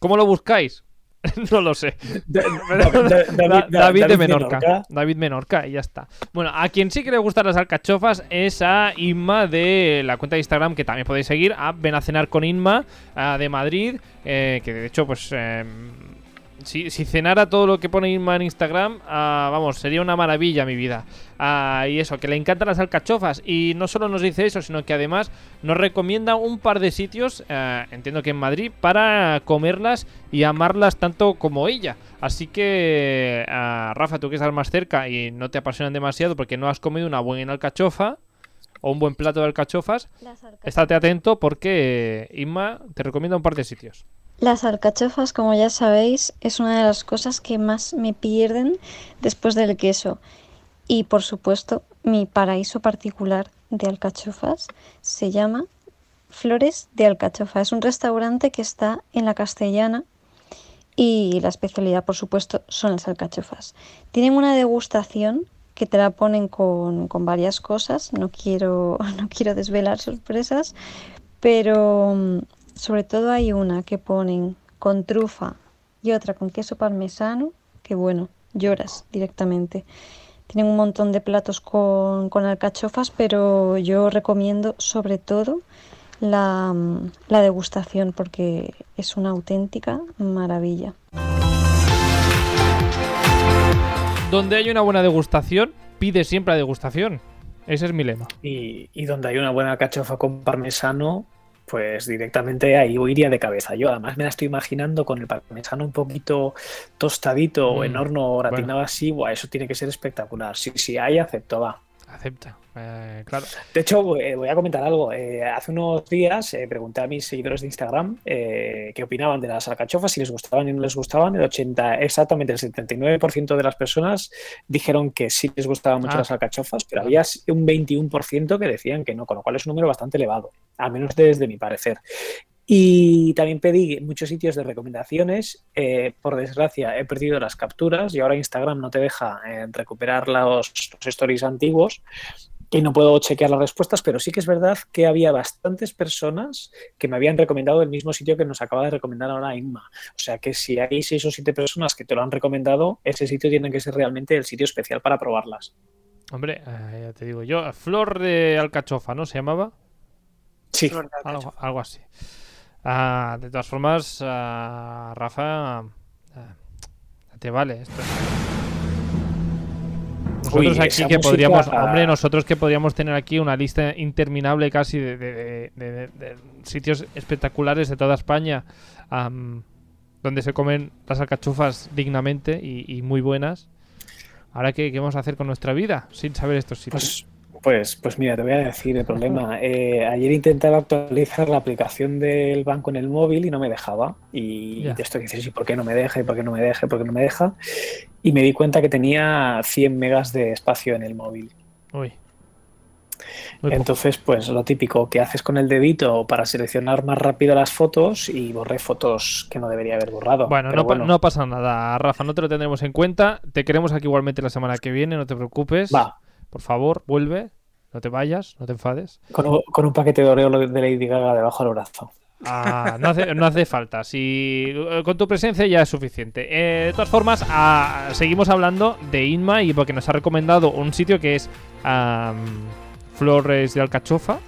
¿Cómo lo buscáis? no lo sé. David, de Menorca. David Menorca, y ya está. Bueno, a quien sí que le gustan las alcachofas es a Inma de la cuenta de Instagram, que también podéis seguir, a Ven a cenar con Inma de Madrid, eh, que de hecho, pues em, si, cenara todo lo que pone Inma en Instagram, ah, vamos, sería una maravilla mi vida. Ah, y eso, que le encantan las alcachofas. Y no solo nos dice eso, sino que además nos recomienda un par de sitios, eh, entiendo que en Madrid, para comerlas y amarlas tanto como ella. Así que, ah, Rafa, tú que estás más cerca y no te apasionan demasiado porque no has comido una buena alcachofa o un buen plato de alcachofas, estate atento porque Inma te recomienda un par de sitios. Las alcachofas, como ya sabéis, es una de las cosas que más me pierden después del queso. Y por supuesto, mi paraíso particular de alcachofas se llama Flores de Alcachofa. Es un restaurante que está en la Castellana y la especialidad, por supuesto, son las alcachofas. Tienen una degustación que te la ponen con, con varias cosas. No quiero, no quiero desvelar sorpresas, pero sobre todo hay una que ponen con trufa y otra con queso parmesano, que bueno, lloras directamente. Tienen un montón de platos con, alcachofas, pero yo recomiendo sobre todo la, la degustación porque es una auténtica maravilla. Donde hay una buena degustación, pide siempre la degustación. Ese es mi lema. Y, y donde hay una buena alcachofa con parmesano, pues directamente ahí iría de cabeza. Yo además me la estoy imaginando con el parmesano un poquito tostadito o en mm, horno gratinado así, eso tiene que ser espectacular. Si, si hay, acepto, va. Acepta, eh, claro. De hecho, eh, voy a comentar algo. Eh, hace unos días pregunté a mis seguidores de Instagram qué opinaban de las alcachofas, si les gustaban y no les gustaban. El 80, exactamente el 79% de las personas dijeron que sí les gustaban mucho ah. las alcachofas, pero había un 21% que decían que no, con lo cual es un número bastante elevado, al menos desde mi parecer. Y también pedí muchos sitios de recomendaciones. Eh, por desgracia, he perdido las capturas y ahora Instagram no te deja eh, recuperar los, stories antiguos y no puedo chequear las respuestas, pero sí que es verdad que había bastantes personas que me habían recomendado el mismo sitio que nos acaba de recomendar ahora Inma. O sea que si hay seis o siete personas que te lo han recomendado, ese sitio tiene que ser realmente el sitio especial para probarlas. Hombre, eh, ya te digo yo, Flor de Alcachofa, ¿no? ¿Se llamaba? Sí. algo así. Ah, de todas formas, ah, Rafa, ah, te vale esto. Nosotros aquí que podríamos, hombre, nosotros que podríamos tener aquí una lista interminable casi de, sitios espectaculares de toda España donde se comen las alcachufas dignamente y, muy buenas. Ahora, ¿qué, ¿qué, vamos a hacer con nuestra vida sin saber estos sitios? Pues pues, pues mira, te voy a decir el problema. Eh, ayer intentaba actualizar la aplicación del banco en el móvil y no me dejaba. Y te estoy diciendo, ¿y por qué no me deja? ¿Y por qué no me deja? ¿Y por qué no me deja? Y me di cuenta que tenía 100 megas de espacio en el móvil. Uy. Entonces, pues lo típico que haces con el dedito para seleccionar más rápido las fotos y borré fotos que no debería haber borrado. Bueno, no, bueno. no pasa nada, Rafa, no te lo tendremos en cuenta. Te queremos aquí igualmente la semana que viene, no te preocupes. Va. Por favor, vuelve. No te vayas, no te enfades. Con un, paquete de Oreo de Lady Gaga debajo del brazo. Ah, no, hace, falta. Si, eh, con tu presencia ya es suficiente. Eh, de todas formas, ah, seguimos hablando de Inma y porque nos ha recomendado un sitio que es Flores de Alcachofa.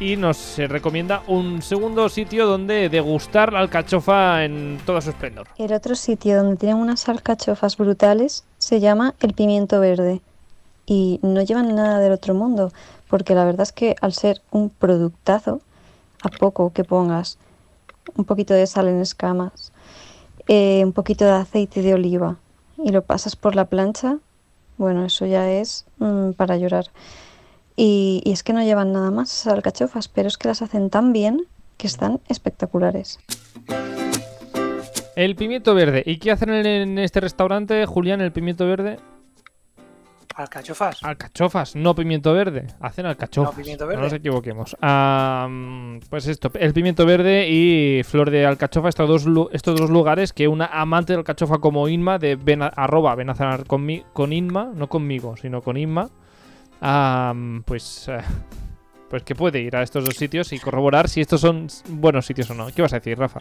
Y nos recomienda un segundo sitio donde degustar la alcachofa en todo su esplendor. El otro sitio donde tienen unas alcachofas brutales se llama El Pimiento Verde y no llevan nada del otro mundo, porque la verdad es que al ser un productazo, a poco que pongas un poquito de sal en escamas, eh, un poquito de aceite de oliva y lo pasas por la plancha, bueno, eso ya es mm, para llorar. Y, y, es que no llevan nada más alcachofas, pero es que las hacen tan bien que están espectaculares. El pimiento verde. ¿Y qué hacen en, en este restaurante, Julián, el pimiento verde? Alcachofas. Alcachofas, no pimiento verde. Hacen alcachofas. No, pimiento No verde. nos equivoquemos. Ah, pues esto, el pimiento verde y flor de alcachofa, estos dos, estos dos lugares que una amante de alcachofa como Inma, de ven a- arroba ven a cenar con, mi- con Inma, no conmigo, sino con Inma, ah, pues, eh, pues que puede ir a estos dos sitios y corroborar si estos son buenos sitios o no. ¿Qué vas a decir, Rafa?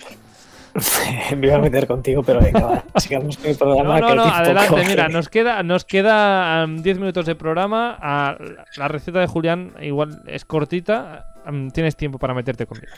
Me iba a meter contigo, pero venga, sigamos con el programa. No, no, no, adelante, coge. mira, nos queda, nos queda 10 minutos de programa. la- receta de Julián igual es cortita. am, tienes tiempo para meterte conmigo.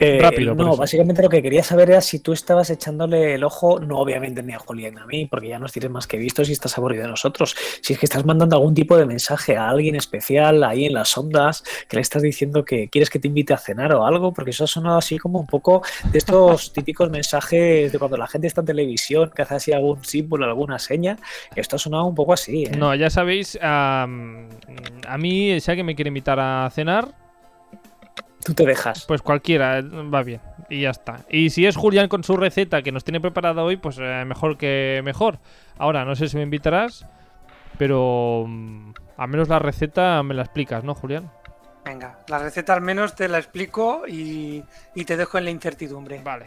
Eh, rápido, No, básicamente lo que quería saber era si tú estabas echándole el ojo, no obviamente ni a Julián ni a mí, porque ya nos tienes más que vistos y estás aburrido de nosotros. Si es que estás mandando algún tipo de mensaje a alguien especial ahí en las ondas, que le estás diciendo que quieres que te invite a cenar o algo, porque eso ha sonado así como un poco de estos típicos mensajes de cuando la gente está en televisión, que hace así algún símbolo, alguna seña. Esto ha sonado un poco así. ¿eh? No, ya sabéis, am, a mí, si alguien me quiere invitar a cenar, Tú te dejas. pues cualquiera, va bien. Y ya está. Y si es Julián con su receta que nos tiene preparada hoy, pues eh, mejor que mejor. Ahora, no sé si me invitarás, pero mm, al menos la receta me la explicas, ¿no, Julián? Venga, la receta al menos te la explico y, y te dejo en la incertidumbre. Vale.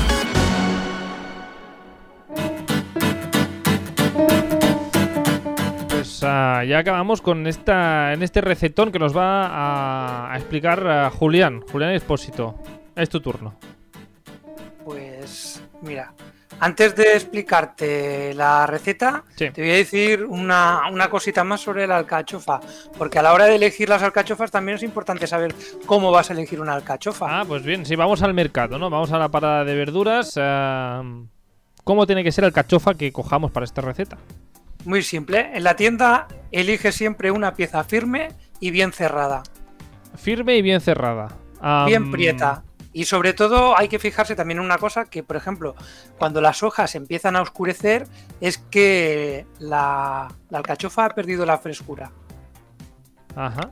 Ya acabamos con esta en este recetón que nos va a, a explicar ah, Julián, Julián Espósito. Es tu turno. Pues mira, antes de explicarte la receta, Sí. te voy a decir una, una cosita más sobre la alcachofa, porque a la hora de elegir las alcachofas también es importante saber cómo vas a elegir una alcachofa. Ah, pues bien, si vamos al mercado, ¿no? Vamos a la parada de verduras. ah, ¿Cómo tiene que ser el cachofa que cojamos para esta receta? Muy simple, en la tienda elige siempre una pieza firme y bien cerrada, Firme y bien cerrada. Bien prieta. Y sobre todo hay que fijarse también en una cosa que, por ejemplo, cuando las hojas empiezan a oscurecer es que la, la alcachofa ha perdido la frescura. Ajá.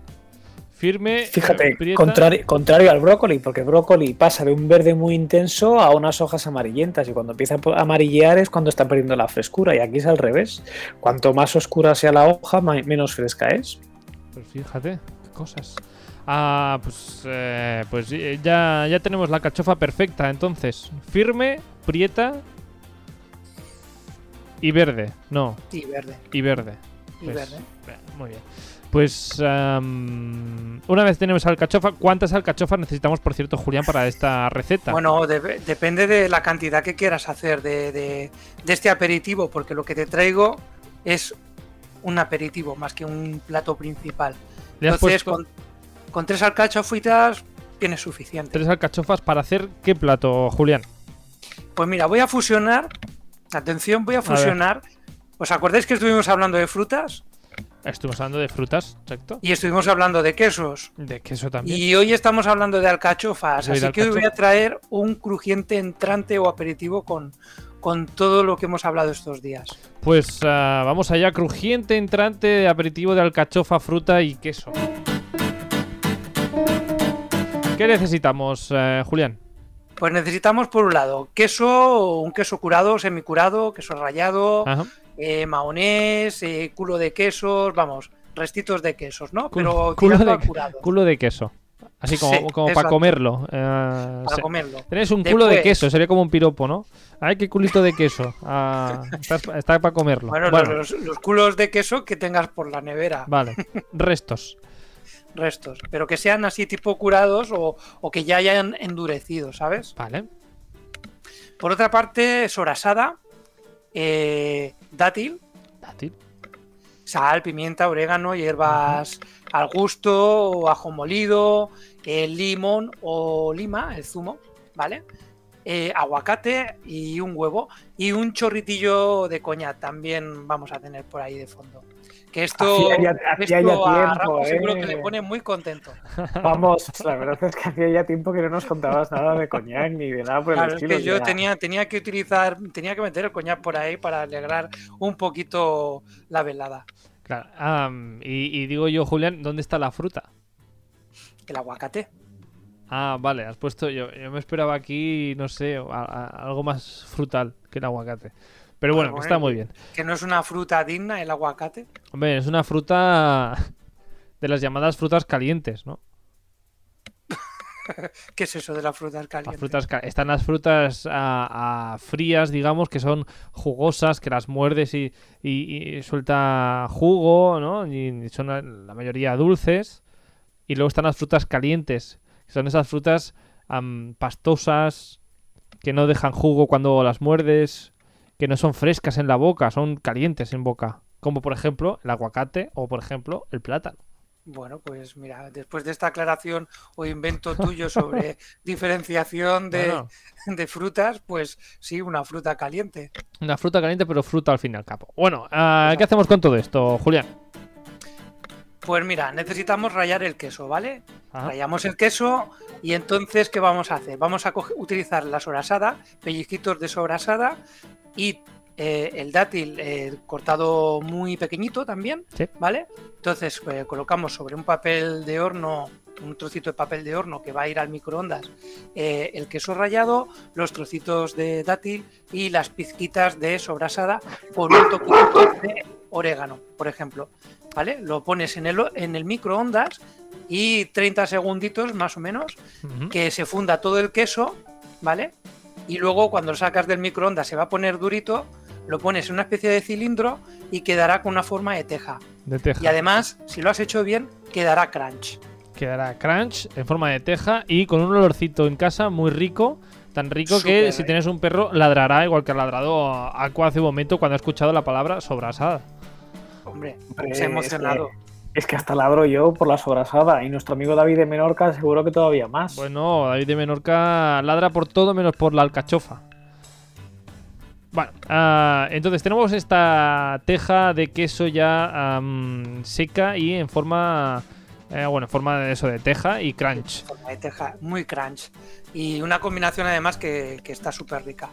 Firme. Fíjate, eh, contrario, contrario al brócoli, porque el brócoli pasa de un verde muy intenso a unas hojas amarillentas y cuando empieza a amarillear es cuando está perdiendo la frescura y aquí es al revés. Cuanto más oscura sea la hoja, menos fresca es. Pues fíjate, qué cosas. Ah, pues, eh, pues eh, ya, ya tenemos la cachofa perfecta, entonces. Firme, prieta y verde. No, Y verde. y verde. Y Pues, verde. Muy bien. Pues una vez tenemos alcachofa, ¿cuántas alcachofas necesitamos, por cierto, Julián, para esta receta? Bueno, de- depende de la cantidad que quieras hacer de, de- de este aperitivo, porque lo que te traigo es un aperitivo más que un plato principal. Le has Entonces, con, con tres alcachofitas tienes suficiente. tres alcachofas para hacer qué plato, Julián. Pues mira, voy a fusionar. Atención, voy a fusionar. ¿Os acordáis que estuvimos hablando de frutas? Estuvimos hablando de frutas, exacto. Y estuvimos hablando de quesos. De queso también. Y hoy estamos hablando de alcachofas. Así que hoy voy a traer un crujiente entrante o aperitivo con, con todo lo que hemos hablado estos días. Pues ah, vamos allá, crujiente entrante de aperitivo de alcachofa, fruta y queso. ¿Qué necesitamos, eh, Julián? Pues necesitamos por un lado queso, un queso curado, semicurado, queso rallado, Ajá. Eh, mahonés, eh, culo de quesos, vamos, restitos de quesos, ¿no? Culo- Pero culo de- curado, Culo de queso. Así como, Sí, como para exacto. comerlo. eh, para comerlo. Tenéis un culo de queso, sería como un piropo, ¿no? Ay, qué culito de queso. Ah, está, para comerlo. Bueno, Bueno, Los, los culos de queso que tengas por la nevera, vale. Restos. restos, pero que sean así tipo curados o, o que ya hayan endurecido, ¿sabes? Vale. Por otra parte, sorasada, eh, dátil, Dátil. sal, pimienta, orégano, hierbas al gusto, ajo molido, limón o lima, el zumo, ¿vale? eh, aguacate y un huevo y un chorritillo de coña también vamos a tener por ahí de fondo. Que esto, Hacía ya- hacía ya a tiempo, Rafa seguro que eh. le pone muy contento. Vamos, la verdad es que hacía ya tiempo que no nos contabas nada de coñac ni de nada por el Claro, es que yo ya. tenía, tenía que utilizar, tenía que meter el coñac por ahí para alegrar un poquito la velada. Claro. y, y digo yo, Julián, ¿dónde está la fruta? El aguacate. Ah, vale, has puesto. Yo, yo me esperaba aquí, no sé, a- a- algo más frutal que el aguacate. Pero bueno, que está muy bien. Que no es una fruta digna el aguacate. Hombre, es una fruta de las llamadas frutas calientes, ¿no? ¿Qué es eso de las frutas Las calientes? frutas ca- están las frutas a, a frías, digamos, que son jugosas, que las muerdes y, y- y suelta jugo, ¿no? Y son la, mayoría dulces. Y luego están las frutas calientes, que son esas frutas pastosas, que no dejan jugo cuando las muerdes, que no son frescas en la boca, son calientes en boca. Como por ejemplo el aguacate o por ejemplo el plátano. Bueno, pues mira, después de esta aclaración o invento tuyo sobre diferenciación de, Bueno. de frutas, pues sí, una fruta caliente. Una fruta caliente, pero fruta al fin y al cabo. Bueno, ah, ¿qué hacemos con todo esto, Julián? Pues mira, necesitamos rallar el queso, ¿vale? Ajá. Rallamos el queso y entonces, ¿qué vamos a hacer? Vamos a utilizar la sobrasada, pellizquitos de sobrasada y eh, el dátil eh, cortado muy pequeñito también, Sí. ¿vale? Entonces eh, colocamos sobre un papel de horno, un trocito de papel de horno que va a ir al microondas, eh, el queso rallado, los trocitos de dátil y las pizquitas de sobrasada con un toquecito de orégano, por ejemplo. ¿Vale? Lo pones en el, en el microondas y 30 segunditos más o menos que se funda todo el queso, ¿vale? Y luego cuando lo sacas del microondas se va a poner durito, lo pones en una especie de cilindro y quedará con una forma de teja. De teja. Y además, si lo has hecho bien, quedará crunch. Quedará crunch en forma de teja y con un olorcito en casa muy rico. Tan rico que si tienes un perro ladrará igual que ha ladrado Aqua hace un momento cuando ha escuchado la palabra sobrasada. Hombre, Hombre, se ha emocionado. Es que hasta ladro yo por la sobrasada y nuestro amigo David de Menorca seguro que todavía más. Bueno, David de Menorca ladra por todo menos por la alcachofa. Bueno, ah, entonces tenemos esta teja de queso ya seca y en forma, eh, bueno, en forma de eso de teja y crunch. forma de teja, muy crunch. Y una combinación además que, que está súper rica.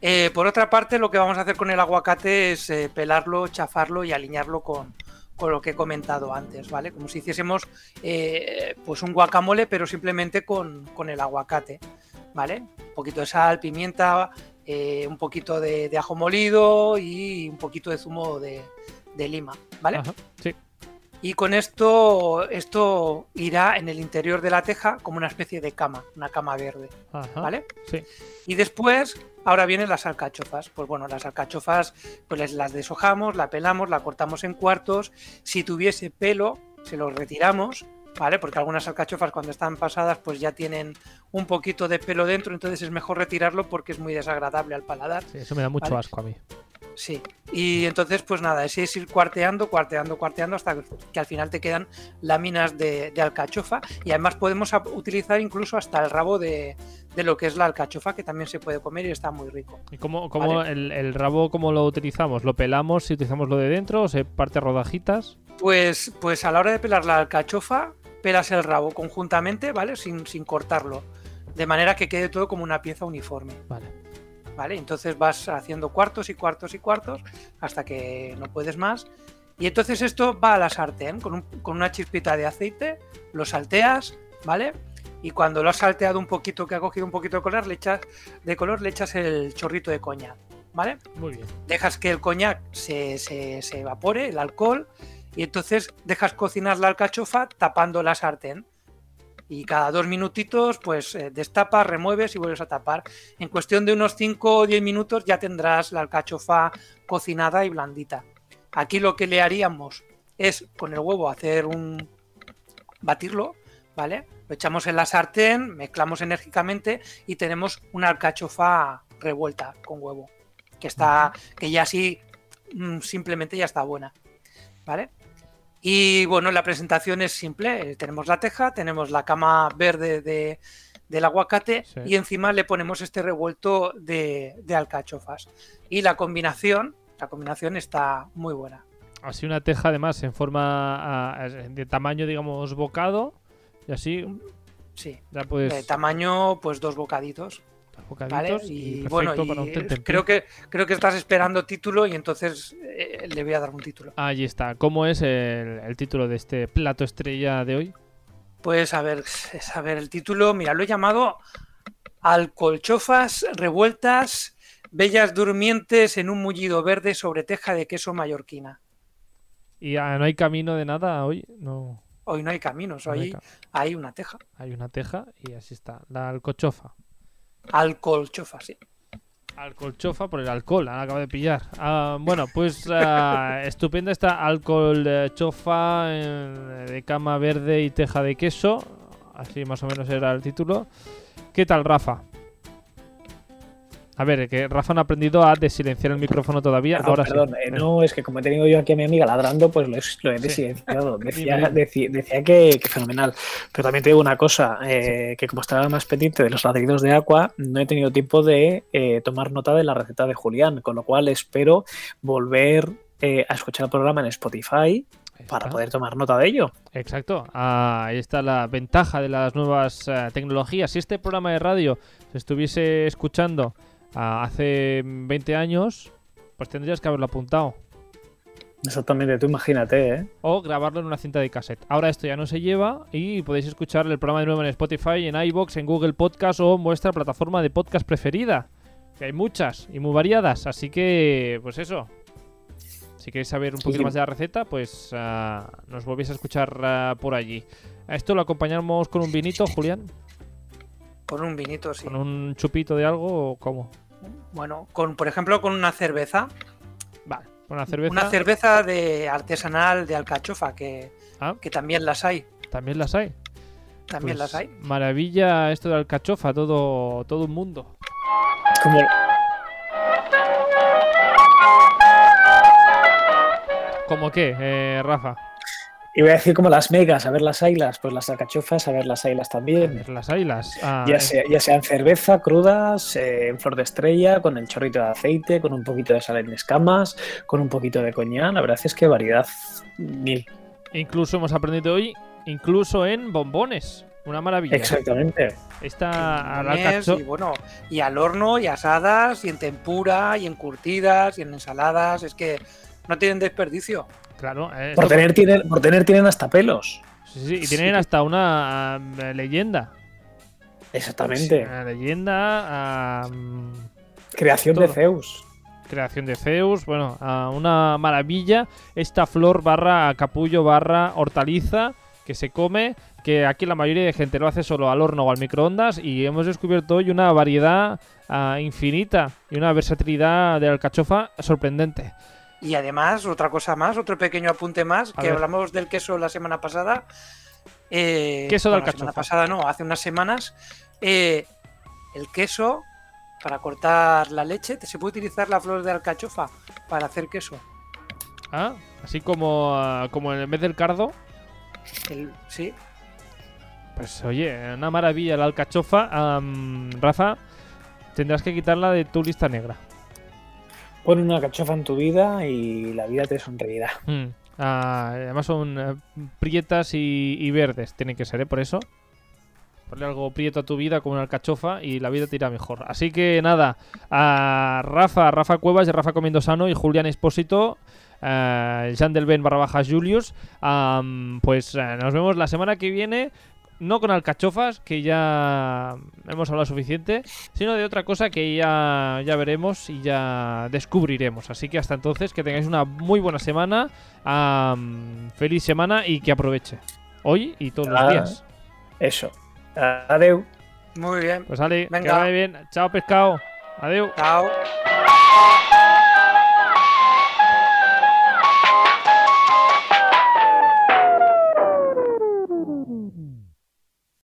Eh, por otra parte, lo que vamos a hacer con el aguacate es eh, pelarlo, chafarlo y alinearlo con, con lo que he comentado antes, ¿vale? Como si hiciésemos pues un guacamole, pero simplemente con, con el aguacate, ¿vale? Un poquito de sal, pimienta, un poquito de, de ajo molido y un poquito de zumo de, de lima, ¿vale? Ajá, sí. Y con esto, esto irá en el interior de la teja como una especie de cama, una cama verde, Ajá, ¿vale? sí. Y después, ahora vienen las alcachofas. Pues bueno, las alcachofas, pues las deshojamos, la pelamos, la cortamos en cuartos. Si tuviese pelo, se los retiramos, ¿vale? Porque algunas alcachofas cuando están pasadas, pues ya tienen un poquito de pelo dentro, entonces es mejor retirarlo porque es muy desagradable al paladar. Sí, eso me da mucho Vale. asco a mí. Sí, y entonces pues nada, es ir cuarteando, cuarteando, cuarteando hasta que al final te quedan láminas de, de alcachofa y además podemos utilizar incluso hasta el rabo de, de lo que es la alcachofa que también se puede comer y está muy rico. ¿Y cómo, cómo Vale. el, el rabo cómo lo utilizamos? ¿Lo pelamos si utilizamos lo de dentro o se parte a rodajitas? Pues, pues a la hora de pelar la alcachofa, pelas el rabo conjuntamente, ¿vale? Sin, sin cortarlo, de manera que quede todo como una pieza uniforme. Vale. ¿vale? Entonces vas haciendo cuartos y cuartos y cuartos hasta que no puedes más. Y entonces esto va a la sartén con, un- con una chispita de aceite, lo salteas, ¿vale? Y cuando lo has salteado un poquito, que ha cogido un poquito de color, le echas, de color, le echas el chorrito de coñac, ¿vale? Muy bien. Dejas que el coñac se, se- se evapore, el alcohol, y entonces dejas cocinar la alcachofa tapando la sartén. Y cada dos minutitos, pues eh, destapas, remueves y vuelves a tapar. En cuestión de unos 5 o 10 minutos ya tendrás la alcachofa cocinada y blandita. Aquí lo que le haríamos es con el huevo hacer un... batirlo, ¿vale? Lo echamos en la sartén, mezclamos enérgicamente y tenemos una alcachofa revuelta con huevo. Que está, que ya así mm, simplemente ya está buena, ¿vale? Y bueno, la presentación es simple. eh, Tenemos la teja, tenemos la cama verde de, del aguacate y encima le ponemos este revuelto de, alcachofas. Y la combinación, la combinación está muy buena. Así una teja además en forma de tamaño, digamos, bocado. Y así. Sí. De tamaño, pues dos bocaditos. Y, bueno, creo que creo que estás esperando título y entonces eh, le voy a dar un título. Ahí está. ¿Cómo es el, título de este plato estrella de hoy? Pues a ver, a ver el título. Mira, lo he llamado Alcolchofas revueltas, bellas durmientes en un mullido verde sobre teja de queso mallorquina. ¿Y ah, no hay camino de nada hoy? No. Hoy no hay caminos, hoy hay una teja. Hay una teja y así está. La alcochofa. Alcolchofa, sí. Alcolchofa por el alcohol, la acabo de pillar. Ah, bueno, pues uh, estupenda esta alcolchofa de cama verde y teja de queso. Así más o menos era el título. ¿Qué tal, Rafa? A ver, que Rafa no ha aprendido a desilenciar el micrófono todavía. Ahora perdón, eh, no, es que como he tenido yo aquí a mi amiga ladrando, pues lo he, desilenciado. Decía, que, fenomenal. Pero también te digo una cosa, eh, que como estaba más pendiente de los ladridos de agua, no he tenido tiempo de eh, tomar nota de la receta de Julián, con lo cual espero volver a escuchar el programa en Spotify para poder tomar nota de ello. Exacto, ah, ahí está la ventaja de las nuevas tecnologías. Si este programa de radio se estuviese escuchando hace 20 años, pues tendrías que haberlo apuntado. Exactamente, tú imagínate, ¿eh? O grabarlo en una cinta de cassette. Ahora esto ya no se lleva y podéis escuchar el programa de nuevo en Spotify, en iBox, en Google Podcast o en vuestra plataforma de podcast preferida. Que hay muchas y muy variadas, así que, pues eso. Si queréis saber un poquito más de la receta, pues ah, nos volvéis a escuchar ah, por allí. A esto lo acompañamos con un vinito, Julián. Con un vinito, sí. ¿Con un chupito de algo o cómo? Bueno, con, por ejemplo, con una cerveza. Vale, una cerveza. Una cerveza de artesanal de alcachofa, que, ah. que también las hay. También las hay. También pues las hay. Maravilla esto de alcachofa, todo, todo un mundo. Como... ¿Cómo qué, eh, Rafa? Y voy a decir como las megas, a ver las ailas, pues las alcachofas, a ver las ailas también. las ailas. Ah, ya, sea, ya sean cerveza, crudas, eh, en flor de estrella, con el chorrito de aceite, con un poquito de sal en escamas, con un poquito de coñac. La verdad es que variedad mil. Incluso hemos aprendido hoy, incluso en bombones. Una maravilla. Exactamente. Esta y bueno, y al horno, y asadas, y en tempura, y en curtidas, y en ensaladas. Es que no tienen desperdicio. Claro. Eh, por, tener, tienen, por tener tienen hasta pelos. Sí, sí, y tienen hasta una eh, leyenda. Exactamente. Una leyenda. Creación de Zeus. Creación de Zeus, bueno, una maravilla. Esta flor barra capullo barra hortaliza que se come, que aquí la mayoría de gente lo hace solo al horno o al microondas y hemos descubierto hoy una variedad ah, infinita y una versatilidad de alcachofa sorprendente. Y además, otra cosa más, otro pequeño apunte más, que hablamos del queso la semana pasada. Eh, queso de La semana pasada no, hace unas semanas. Eh, el queso, para cortar la leche, se puede utilizar la flor de alcachofa para hacer queso. Ah, así como, ah, como en vez del cardo. sí. Pues oye, una maravilla la alcachofa. Rafa, tendrás que quitarla de tu lista negra. Pon una cachofa en tu vida y la vida te sonreirá. Mm. Ah, además son eh, prietas y, verdes, tienen que ser, ¿eh? Por eso. Ponle algo prieto a tu vida como una alcachofa y la vida te irá mejor. Así que nada, a Rafa, Rafa Cuevas y Rafa Comiendo Sano y Julián Espósito, uh, Jean Delben barra baja Julius, pues eh, nos vemos la semana que viene no con alcachofas, que ya hemos hablado suficiente, sino de otra cosa que ya, ya veremos y ya descubriremos. Así que hasta entonces, que tengáis una muy buena semana, feliz semana y que aproveche. Hoy y todos los ah, días. Eso. Adeu. Muy bien. Pues que vaya bien. Chao, pescado. Adeu. Chao.